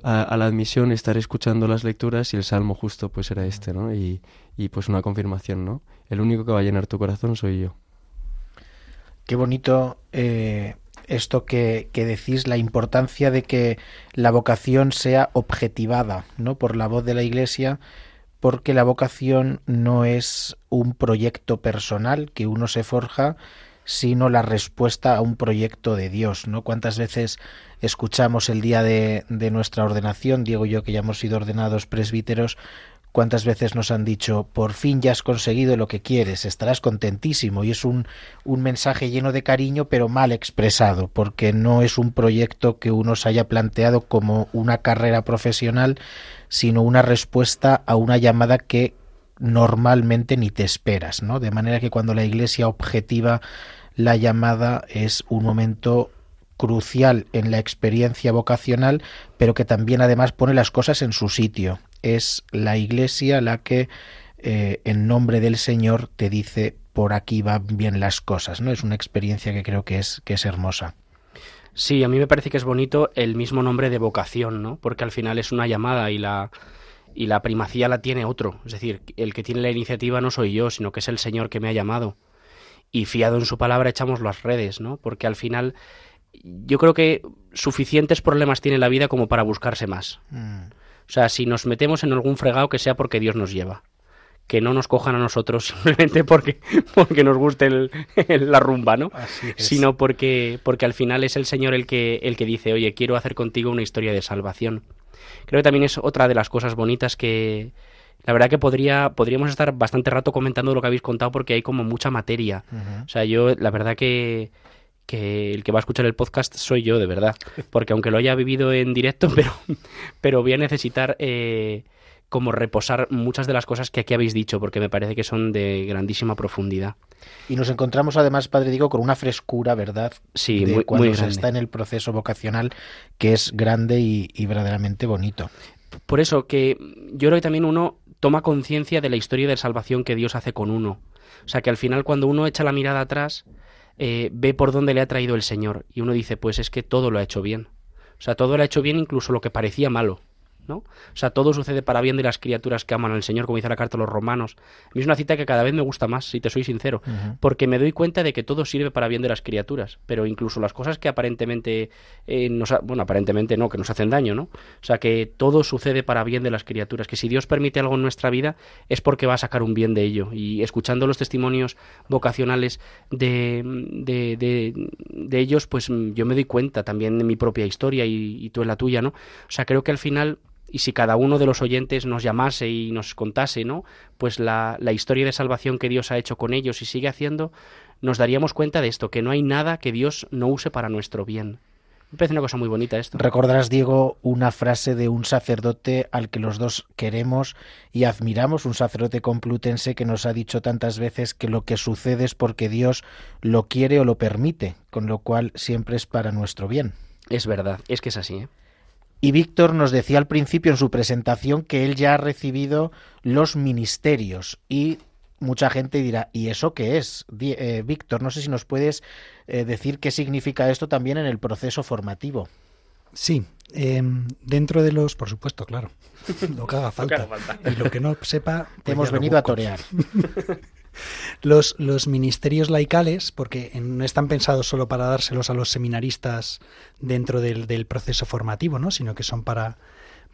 a, la admisión, estar escuchando las lecturas y el salmo justo pues era este, ¿no? Y, y pues una confirmación, ¿no? El único que va a llenar tu corazón soy yo. Qué bonito eh, esto que, que, decís, la importancia de que la vocación sea objetivada, ¿no? Por la voz de la Iglesia, porque la vocación no es un proyecto personal que uno se forja, sino la respuesta a un proyecto de Dios, ¿no? ¿Cuántas veces escuchamos el día de, nuestra ordenación, Diego y yo que ya hemos sido ordenados presbíteros, ¿Cuántas veces nos han dicho, por fin ya has conseguido lo que quieres, estarás contentísimo? Y es un, un mensaje lleno de cariño, pero mal expresado, porque no es un proyecto que uno se haya planteado como una carrera profesional, sino una respuesta a una llamada que normalmente ni te esperas, ¿no? De manera que cuando la Iglesia objetiva la llamada es un momento crucial en la experiencia vocacional, pero que también además pone las cosas en su sitio es la Iglesia la que eh, en nombre del Señor te dice por aquí van bien las cosas, ¿no? Es una experiencia que creo que es, que es hermosa. Sí, a mí me parece que es bonito el mismo nombre de vocación, ¿no? Porque al final es una llamada y la, y la primacía la tiene otro. Es decir, el que tiene la iniciativa no soy yo, sino que es el Señor que me ha llamado. Y fiado en su palabra echamos las redes, ¿no? Porque al final yo creo que suficientes problemas tiene la vida como para buscarse más. Mm. O sea, si nos metemos en algún fregado que sea porque Dios nos lleva. Que no nos cojan a nosotros simplemente porque, porque nos guste el, la rumba, ¿no? Sino porque, porque al final es el Señor el que, el que dice, oye, quiero hacer contigo una historia de salvación. Creo que también es otra de las cosas bonitas que, la verdad que podría, podríamos estar bastante rato comentando lo que habéis contado porque hay como mucha materia. O sea, yo la verdad que, que el que va a escuchar el podcast soy yo, de verdad. Porque aunque lo haya vivido en directo, pero, pero voy a necesitar eh, como reposar muchas de las cosas que aquí habéis dicho, porque me parece que son de grandísima profundidad. Y nos encontramos además, Padre Digo, con una frescura, ¿verdad? Sí, muy, cuando se está en el proceso vocacional, que es grande y, y verdaderamente bonito. Por eso que yo creo que también uno toma conciencia de la historia de salvación que Dios hace con uno. O sea que al final cuando uno echa la mirada atrás, eh, ve por dónde le ha traído el Señor. Y uno dice, pues es que todo lo ha hecho bien. O sea, todo lo ha hecho bien incluso lo que parecía malo. ¿No? O sea, todo sucede para bien de las criaturas que aman al Señor, como dice la carta a los romanos. A mí es una cita que cada vez me gusta más, si te soy sincero, porque me doy cuenta de que todo sirve para bien de las criaturas, pero incluso las cosas que aparentemente eh, nos, bueno, aparentemente no, que nos hacen daño, ¿no? O sea, que todo sucede para bien de las criaturas, que si Dios permite algo en nuestra vida es porque va a sacar un bien de ello. Y escuchando los testimonios vocacionales de, de, de, ellos, pues yo me doy cuenta también de mi propia historia y, y tú en la tuya, ¿no? O sea, creo que al final y si cada uno de los oyentes nos llamase y nos contase, ¿no? Pues la, la, historia de salvación que Dios ha hecho con ellos y sigue haciendo, nos daríamos cuenta de esto, que no hay nada que Dios no use para nuestro bien. Me parece una cosa muy bonita esto. Recordarás, Diego, una frase de un sacerdote al que los dos queremos y admiramos, un sacerdote complutense que nos ha dicho tantas veces que lo que sucede es porque Dios lo quiere o lo permite, con lo cual siempre es para nuestro bien. Es verdad, es que es así. ¿eh? Y Víctor nos decía al principio en su presentación que él ya ha recibido los ministerios y mucha gente dirá, ¿y eso qué es? Eh, Víctor, no sé si nos puedes eh, decir qué significa esto también en el proceso formativo. Sí, em, dentro de los, por supuesto, claro, lo que haga falta. Y lo que no sepa, pues hemos venido a torear. los, los ministerios laicales, porque no están pensados solo para dárselos a los seminaristas dentro del, del proceso formativo, ¿no? sino que son para,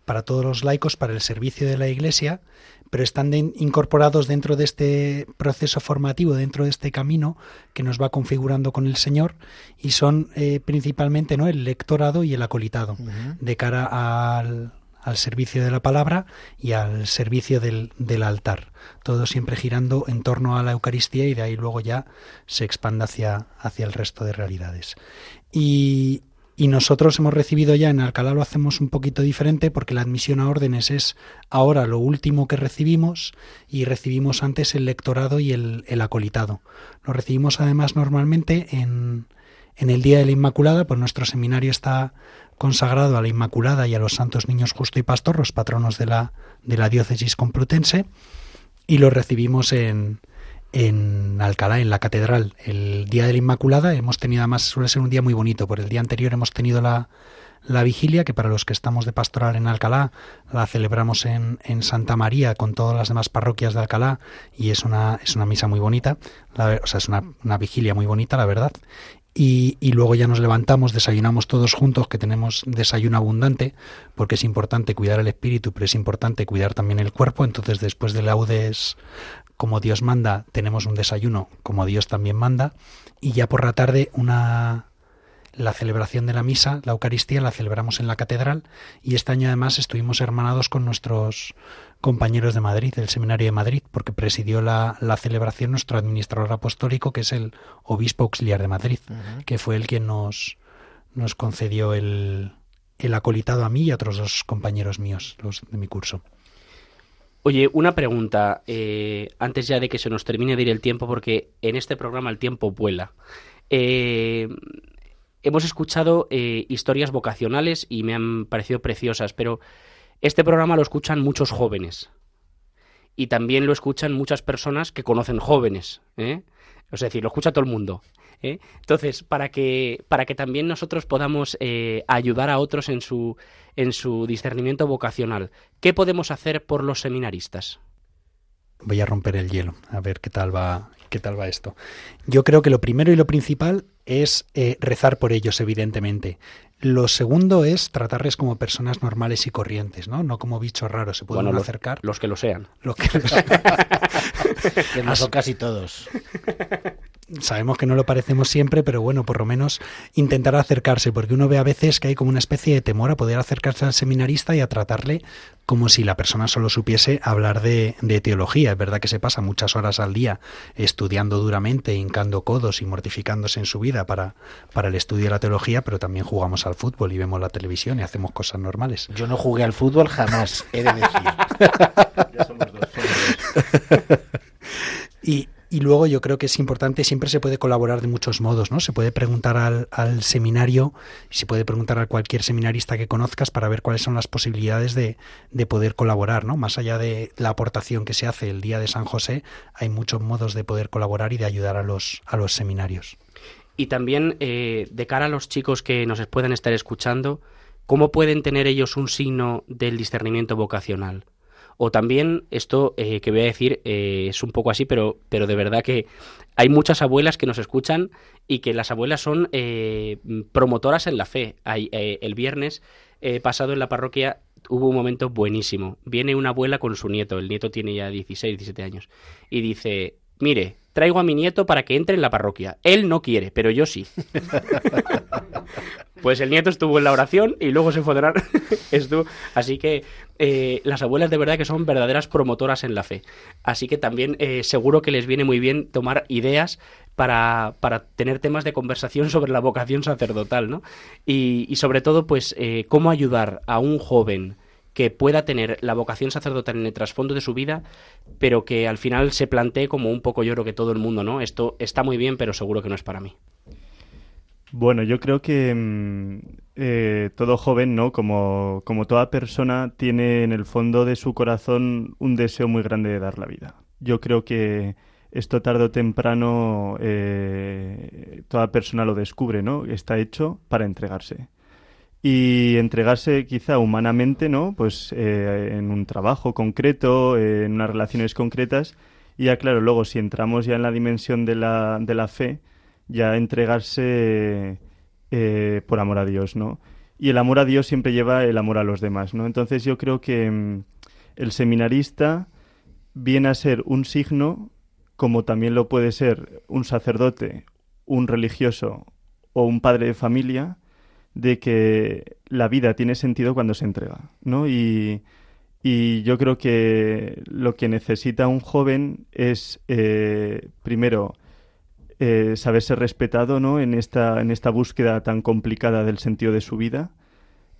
para todos los laicos, para el servicio de la Iglesia, pero están incorporados dentro de este proceso formativo, dentro de este camino que nos va configurando con el Señor y son eh, principalmente ¿no? el lectorado y el acolitado de cara al, al, servicio de la palabra y al servicio del, del, altar. Todo siempre girando en torno a la Eucaristía y de ahí luego ya se expande hacia, el resto de realidades. Y, y nosotros hemos recibido ya en Alcalá lo hacemos un poquito diferente porque la admisión a órdenes es ahora lo último que recibimos y recibimos antes el lectorado y el, acolitado. Lo recibimos además normalmente en, en el Día de la Inmaculada, pues nuestro seminario está consagrado a la Inmaculada y a los Santos Niños Justo y Pastor, los patronos de la, de la diócesis complutense, y lo recibimos en, en Alcalá, en la catedral. El día de la Inmaculada hemos tenido, además suele ser un día muy bonito, por el día anterior hemos tenido la, la vigilia, que para los que estamos de pastoral en Alcalá, la celebramos en, en, Santa María con todas las demás parroquias de Alcalá y es una, es una misa muy bonita, o sea, es una, una vigilia muy bonita, la verdad. Y, luego ya nos levantamos, desayunamos todos juntos, que tenemos desayuno abundante, porque es importante cuidar el espíritu, pero es importante cuidar también el cuerpo. Entonces, después de laudes como Dios manda, tenemos un desayuno como Dios también manda, y ya por la tarde una la celebración de la misa, la Eucaristía, la celebramos en la catedral y este año además estuvimos hermanados con nuestros compañeros de Madrid, del Seminario de Madrid, porque presidió la, la celebración nuestro administrador apostólico, que es el obispo auxiliar de Madrid, que fue el quien nos, nos concedió el, el acolitado a mí y a otros dos compañeros míos, los de mi curso. Oye, una pregunta, eh, antes ya de que se nos termine de ir el tiempo, porque en este programa el tiempo vuela. Eh, hemos escuchado eh, historias vocacionales y me han parecido preciosas, pero este programa lo escuchan muchos jóvenes y también lo escuchan muchas personas que conocen jóvenes. ¿eh? Es decir, lo escucha todo el mundo. ¿eh? Entonces, para que, para que también nosotros podamos eh, ayudar a otros en su, en su discernimiento vocacional, ¿qué podemos hacer por los seminaristas? Voy a romper el hielo, a ver qué tal va, qué tal va esto. Yo creo que lo primero y lo principal es eh, rezar por ellos, evidentemente. Lo segundo es tratarles como personas normales y corrientes, ¿no? No como bichos raros. Se pueden acercar. Los que lo sean. Los que, que no son casi todos. Sabemos que no lo parecemos siempre, pero bueno, por lo menos intentar acercarse, porque uno ve a veces que hay como una especie de temor a poder acercarse al seminarista y a tratarle como si la persona solo supiese hablar de, teología. Es verdad que se pasa muchas horas al día estudiando duramente, hincando codos y mortificándose en su vida para, para el estudio de la teología, pero también jugamos al fútbol y vemos la televisión y hacemos cosas normales. Yo no jugué al fútbol jamás, he de decir. ya somos dos. y, y luego yo creo que es importante, siempre se puede colaborar de muchos modos, ¿no? Se puede preguntar al, al seminario, se puede preguntar a cualquier seminarista que conozcas para ver cuáles son las posibilidades de, de, poder colaborar, ¿no? Más allá de la aportación que se hace el día de San José, hay muchos modos de poder colaborar y de ayudar a los, a los seminarios. Y también, eh, de cara a los chicos que nos puedan estar escuchando, ¿cómo pueden tener ellos un signo del discernimiento vocacional? O también, esto eh, que voy a decir eh, es un poco así, pero, pero de verdad que hay muchas abuelas que nos escuchan y que las abuelas son eh, promotoras en la fe. Hay, el viernes pasado en la parroquia hubo un momento buenísimo. Viene una abuela con su nieto, el nieto tiene ya 16, 17 años, y dice, mire, traigo a mi nieto para que entre en la parroquia. Él no quiere, pero yo sí. Pues el nieto estuvo en la oración y luego se fue a orar. estuvo... Así que eh, las abuelas de verdad que son verdaderas promotoras en la fe. Así que también eh, seguro que les viene muy bien tomar ideas para, para, tener temas de conversación sobre la vocación sacerdotal, ¿no? Y, y sobre todo, pues, eh, cómo ayudar a un joven que pueda tener la vocación sacerdotal en el trasfondo de su vida, pero que al final se plantee como un poco yo creo que todo el mundo, ¿no? Esto está muy bien, pero seguro que no es para mí. Bueno, yo creo que mm, eh, todo joven, ¿no? Como, como toda persona, tiene en el fondo de su corazón un deseo muy grande de dar la vida. Yo creo que esto tarde o temprano eh, toda persona lo descubre, ¿no? Está hecho para entregarse. Y entregarse quizá humanamente, ¿no? Pues eh, en un trabajo concreto, en unas relaciones concretas. Y ya claro, luego si entramos ya en la dimensión de la, de la fe, ya entregarse eh, por amor a Dios, ¿no? Y el amor a Dios siempre lleva el amor a los demás, ¿no? Entonces yo creo que mm, el seminarista viene a ser un signo, como también lo puede ser un sacerdote, un religioso o un padre de familia, de que la vida tiene sentido cuando se entrega, ¿no? Y, y yo creo que lo que necesita un joven es, eh, primero, eh, saber ser respetado ¿no? en, esta, en esta búsqueda tan complicada del sentido de su vida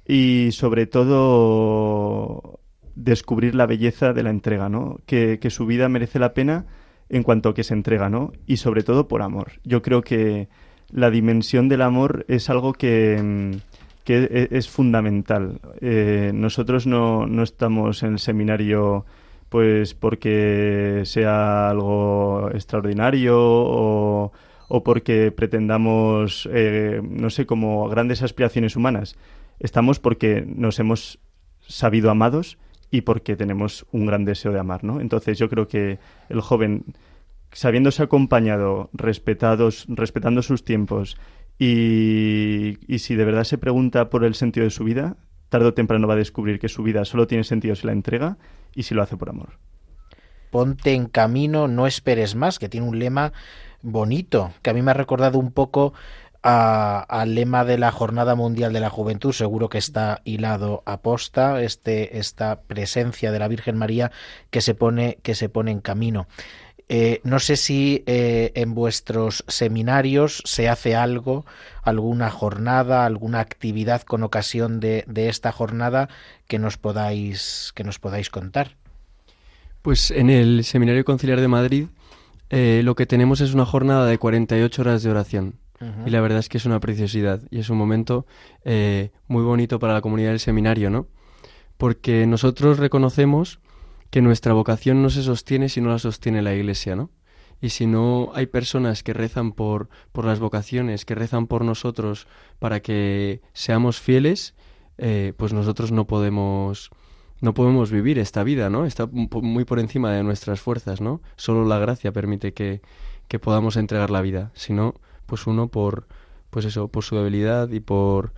y sobre todo descubrir la belleza de la entrega, ¿no? que, que su vida merece la pena en cuanto que se entrega, ¿no? Y sobre todo por amor. Yo creo que la dimensión del amor es algo que, mm, que e, es fundamental. Eh, nosotros no, no, estamos en el seminario pues porque sea algo extraordinario o, porque pretendamos, eh, no sé, como grandes aspiraciones humanas. Estamos porque nos hemos sabido amados y porque tenemos un gran deseo de amar, ¿no? Entonces yo creo que el joven, sabiéndose acompañado, respetados, respetando sus tiempos y, y si de verdad se pregunta por el sentido de su vida, tarde o temprano va a descubrir que su vida solo tiene sentido si la entrega y si lo hace por amor. Ponte en camino, no esperes más, que tiene un lema bonito, que a mí me ha recordado un poco al lema de la Jornada Mundial de la Juventud, seguro que está hilado a posta, este, esta presencia de la Virgen María que se pone, que se pone en camino. Eh, no sé si eh, en vuestros seminarios se hace algo, alguna jornada, alguna actividad con ocasión de, esta jornada que nos podáis que nos podáis contar. Pues en el Seminario Conciliar de Madrid eh, lo que tenemos es una jornada de 48 horas de oración. Y la verdad es que es una preciosidad y es un momento muy bonito para la comunidad del seminario, ¿no? Porque nosotros reconocemos que nuestra vocación no se sostiene si no la sostiene la Iglesia, ¿no? Y si no hay personas que rezan por, por las vocaciones, que rezan por nosotros para que seamos fieles, eh, pues nosotros no podemos, no podemos vivir esta vida, ¿no? Está muy por encima de nuestras fuerzas, ¿no? Solo la gracia permite que, que podamos entregar la vida. Si no, pues uno por, pues eso, por su debilidad y por,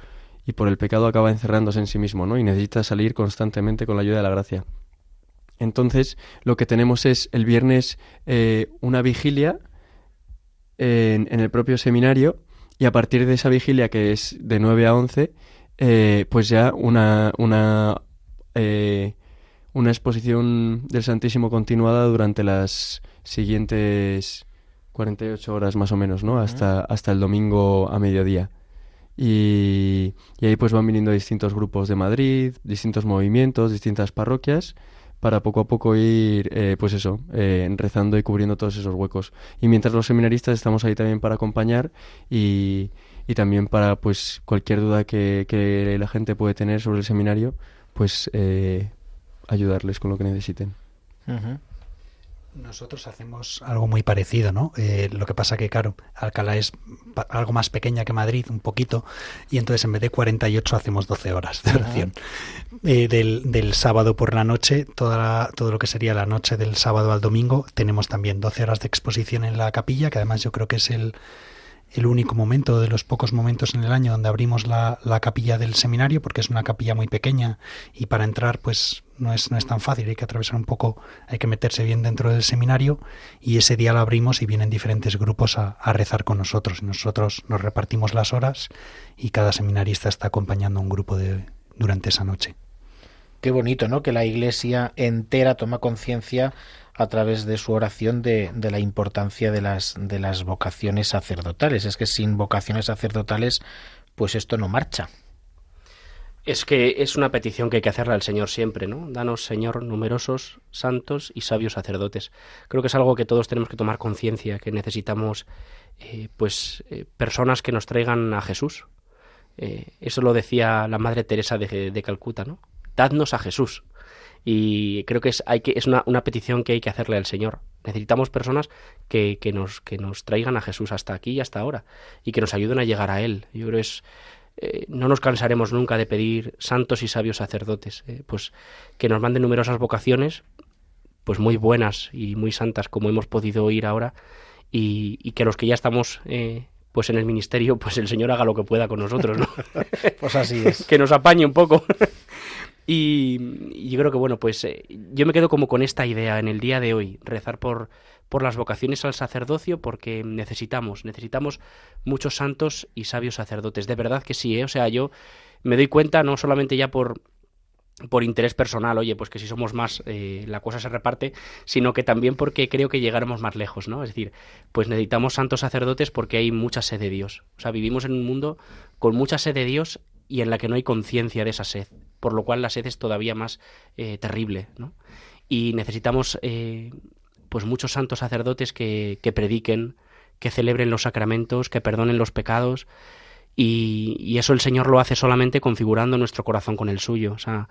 y por el pecado acaba encerrándose en sí mismo, ¿no? Y necesita salir constantemente con la ayuda de la gracia. Entonces, lo que tenemos es el viernes eh, una vigilia en, el propio seminario y a partir de esa vigilia, que es de 9 a 11, eh, pues ya una, una, eh, una exposición del Santísimo continuada durante las siguientes 48 horas más o menos, ¿no? Hasta, hasta el domingo a mediodía. Y, y, ahí pues van viniendo distintos grupos de Madrid, distintos movimientos, distintas parroquias para poco a poco ir, eh, pues eso, eh, rezando y cubriendo todos esos huecos. Y mientras los seminaristas estamos ahí también para acompañar y, y también para, pues, cualquier duda que, que, la gente puede tener sobre el seminario, pues, eh, ayudarles con lo que necesiten. Nosotros hacemos algo muy parecido, ¿no? Eh, lo que pasa que, claro, Alcalá es algo más pequeña que Madrid, un poquito, y entonces en vez de 48 hacemos 12 horas de oración. Eh, del, del, sábado por la noche, toda todo lo que sería la noche del sábado al domingo, tenemos también 12 horas de exposición en la capilla, que además yo creo que es el, el único momento de los pocos momentos en el año donde abrimos la, la, capilla del seminario, porque es una capilla muy pequeña y para entrar pues no es, no es tan fácil, hay que atravesar un poco, hay que meterse bien dentro del seminario y ese día lo abrimos y vienen diferentes grupos a, rezar con nosotros. Nosotros nos repartimos las horas y cada seminarista está acompañando a un grupo de, durante esa noche. Qué bonito, ¿no? Que la Iglesia entera toma conciencia a través de su oración de, la importancia de las, vocaciones sacerdotales. Es que sin vocaciones sacerdotales, pues esto no marcha. Es que es una petición que hay que hacerle al Señor siempre, ¿no? Danos, Señor, numerosos santos y sabios sacerdotes. Creo que es algo que todos tenemos que tomar conciencia, que necesitamos, eh, pues, eh, personas que nos traigan a Jesús. Eh, eso lo decía la Madre Teresa de, de Calcuta, ¿no? Dadnos a Jesús y creo que es, hay que, es una, una, petición que hay que hacerle al Señor. Necesitamos personas que, que, nos, que nos traigan a Jesús hasta aquí y hasta ahora y que nos ayuden a llegar a Él. Yo creo que es, eh, no nos cansaremos nunca de pedir santos y sabios sacerdotes, eh, pues que nos manden numerosas vocaciones, pues muy buenas y muy santas como hemos podido oír ahora y, y que los que ya estamos eh, pues en el ministerio, pues el Señor haga lo que pueda con nosotros, ¿no? pues así es. que nos apañe un poco. Y, yo creo que, bueno, pues eh, yo me quedo como con esta idea en el día de hoy, rezar por, por las vocaciones al sacerdocio, porque necesitamos, necesitamos muchos santos y sabios sacerdotes. De verdad que sí, ¿eh? O sea, yo me doy cuenta, no solamente ya por, por interés personal, oye, pues que si somos más eh, la cosa se reparte, sino que también porque creo que llegaremos más lejos, ¿no? Es decir, pues necesitamos santos sacerdotes porque hay mucha sed de Dios. O sea, vivimos en un mundo con mucha sed de Dios y en la que no hay conciencia de esa sed, por lo cual la sed es todavía más eh, terrible, ¿no? Y necesitamos eh, pues muchos santos sacerdotes que, que, prediquen, que celebren los sacramentos, que perdonen los pecados, y, y, eso el Señor lo hace solamente configurando nuestro corazón con el suyo. O sea,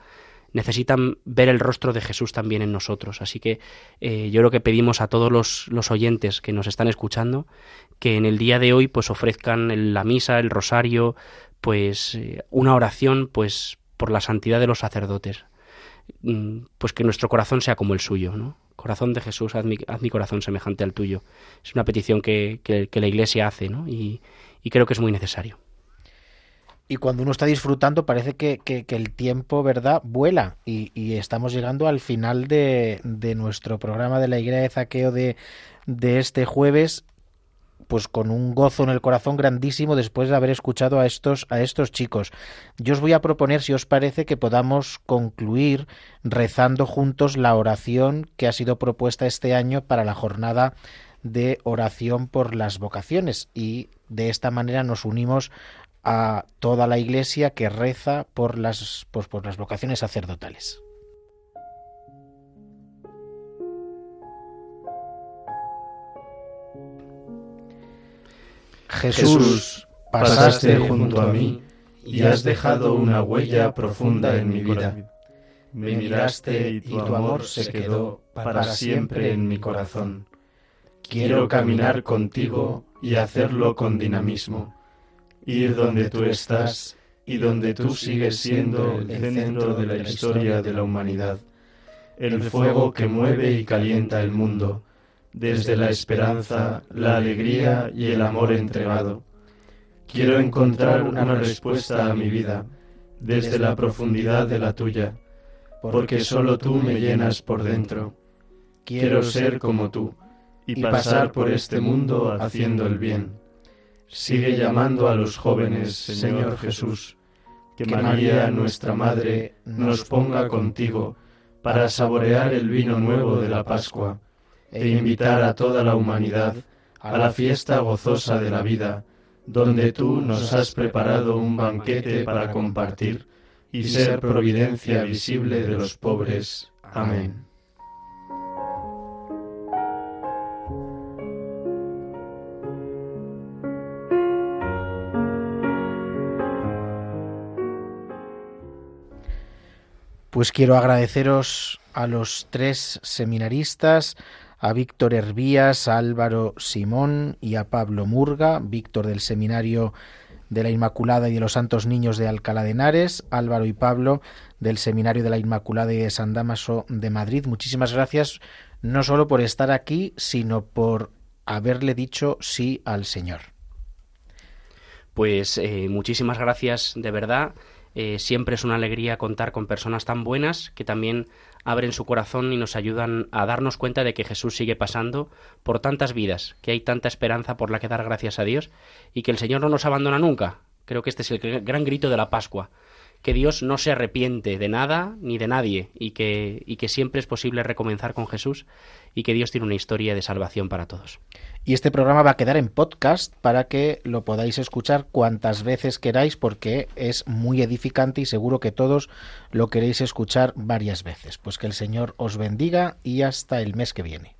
necesitan ver el rostro de Jesús también en nosotros. Así que eh, yo creo que pedimos a todos los, los, oyentes que nos están escuchando que en el día de hoy pues ofrezcan la misa, el rosario, pues una oración pues por la santidad de los sacerdotes mm, pues que nuestro corazón sea como el suyo no corazón de Jesús haz mi, haz mi corazón semejante al tuyo. Es una petición que, que, la Iglesia hace ¿no? y, creo que es muy necesario. Y cuando uno está disfrutando parece que, que, el tiempo, ¿verdad?, vuela. Y, estamos llegando al final de, de nuestro programa de la Iglesia de Zaqueo de este jueves pues con un gozo en el corazón grandísimo después de haber escuchado a estos a estos chicos. Yo os voy a proponer si os parece que podamos concluir rezando juntos la oración que ha sido propuesta este año para la jornada de oración por las vocaciones y de esta manera nos unimos a toda la iglesia que reza por las pues, por las vocaciones sacerdotales. Jesús, pasaste junto a mí y has dejado una huella profunda en mi vida. Me miraste y tu amor se quedó para siempre en mi corazón. Quiero caminar contigo y hacerlo con dinamismo, ir donde tú estás y donde tú sigues siendo el centro de la historia de la humanidad, el fuego que mueve y calienta el mundo desde la esperanza, la alegría y el amor entregado. Quiero encontrar una respuesta a mi vida desde la profundidad de la tuya, porque solo tú me llenas por dentro. Quiero ser como tú y pasar por este mundo haciendo el bien. Sigue llamando a los jóvenes, Señor Jesús, que María, nuestra Madre, nos ponga contigo para saborear el vino nuevo de la Pascua e invitar a toda la humanidad a la fiesta gozosa de la vida, donde tú nos has preparado un banquete para compartir y ser providencia visible de los pobres. Amén. Pues quiero agradeceros a los tres seminaristas, a Víctor Hervías, a Álvaro Simón y a Pablo Murga, Víctor del Seminario de la Inmaculada y de los Santos Niños de Alcalá de Henares, Álvaro y Pablo del Seminario de la Inmaculada y de San Damaso de Madrid. Muchísimas gracias no solo por estar aquí, sino por haberle dicho sí al Señor. Pues eh, muchísimas gracias de verdad. Eh, siempre es una alegría contar con personas tan buenas que también abren su corazón y nos ayudan a darnos cuenta de que Jesús sigue pasando por tantas vidas, que hay tanta esperanza por la que dar gracias a Dios y que el Señor no nos abandona nunca. Creo que este es el gran grito de la Pascua que Dios no se arrepiente de nada ni de nadie y que, y que siempre es posible recomenzar con Jesús y que Dios tiene una historia de salvación para todos. Y este programa va a quedar en podcast para que lo podáis escuchar cuantas veces queráis porque es muy edificante y seguro que todos lo queréis escuchar varias veces. Pues que el Señor os bendiga y hasta el mes que viene.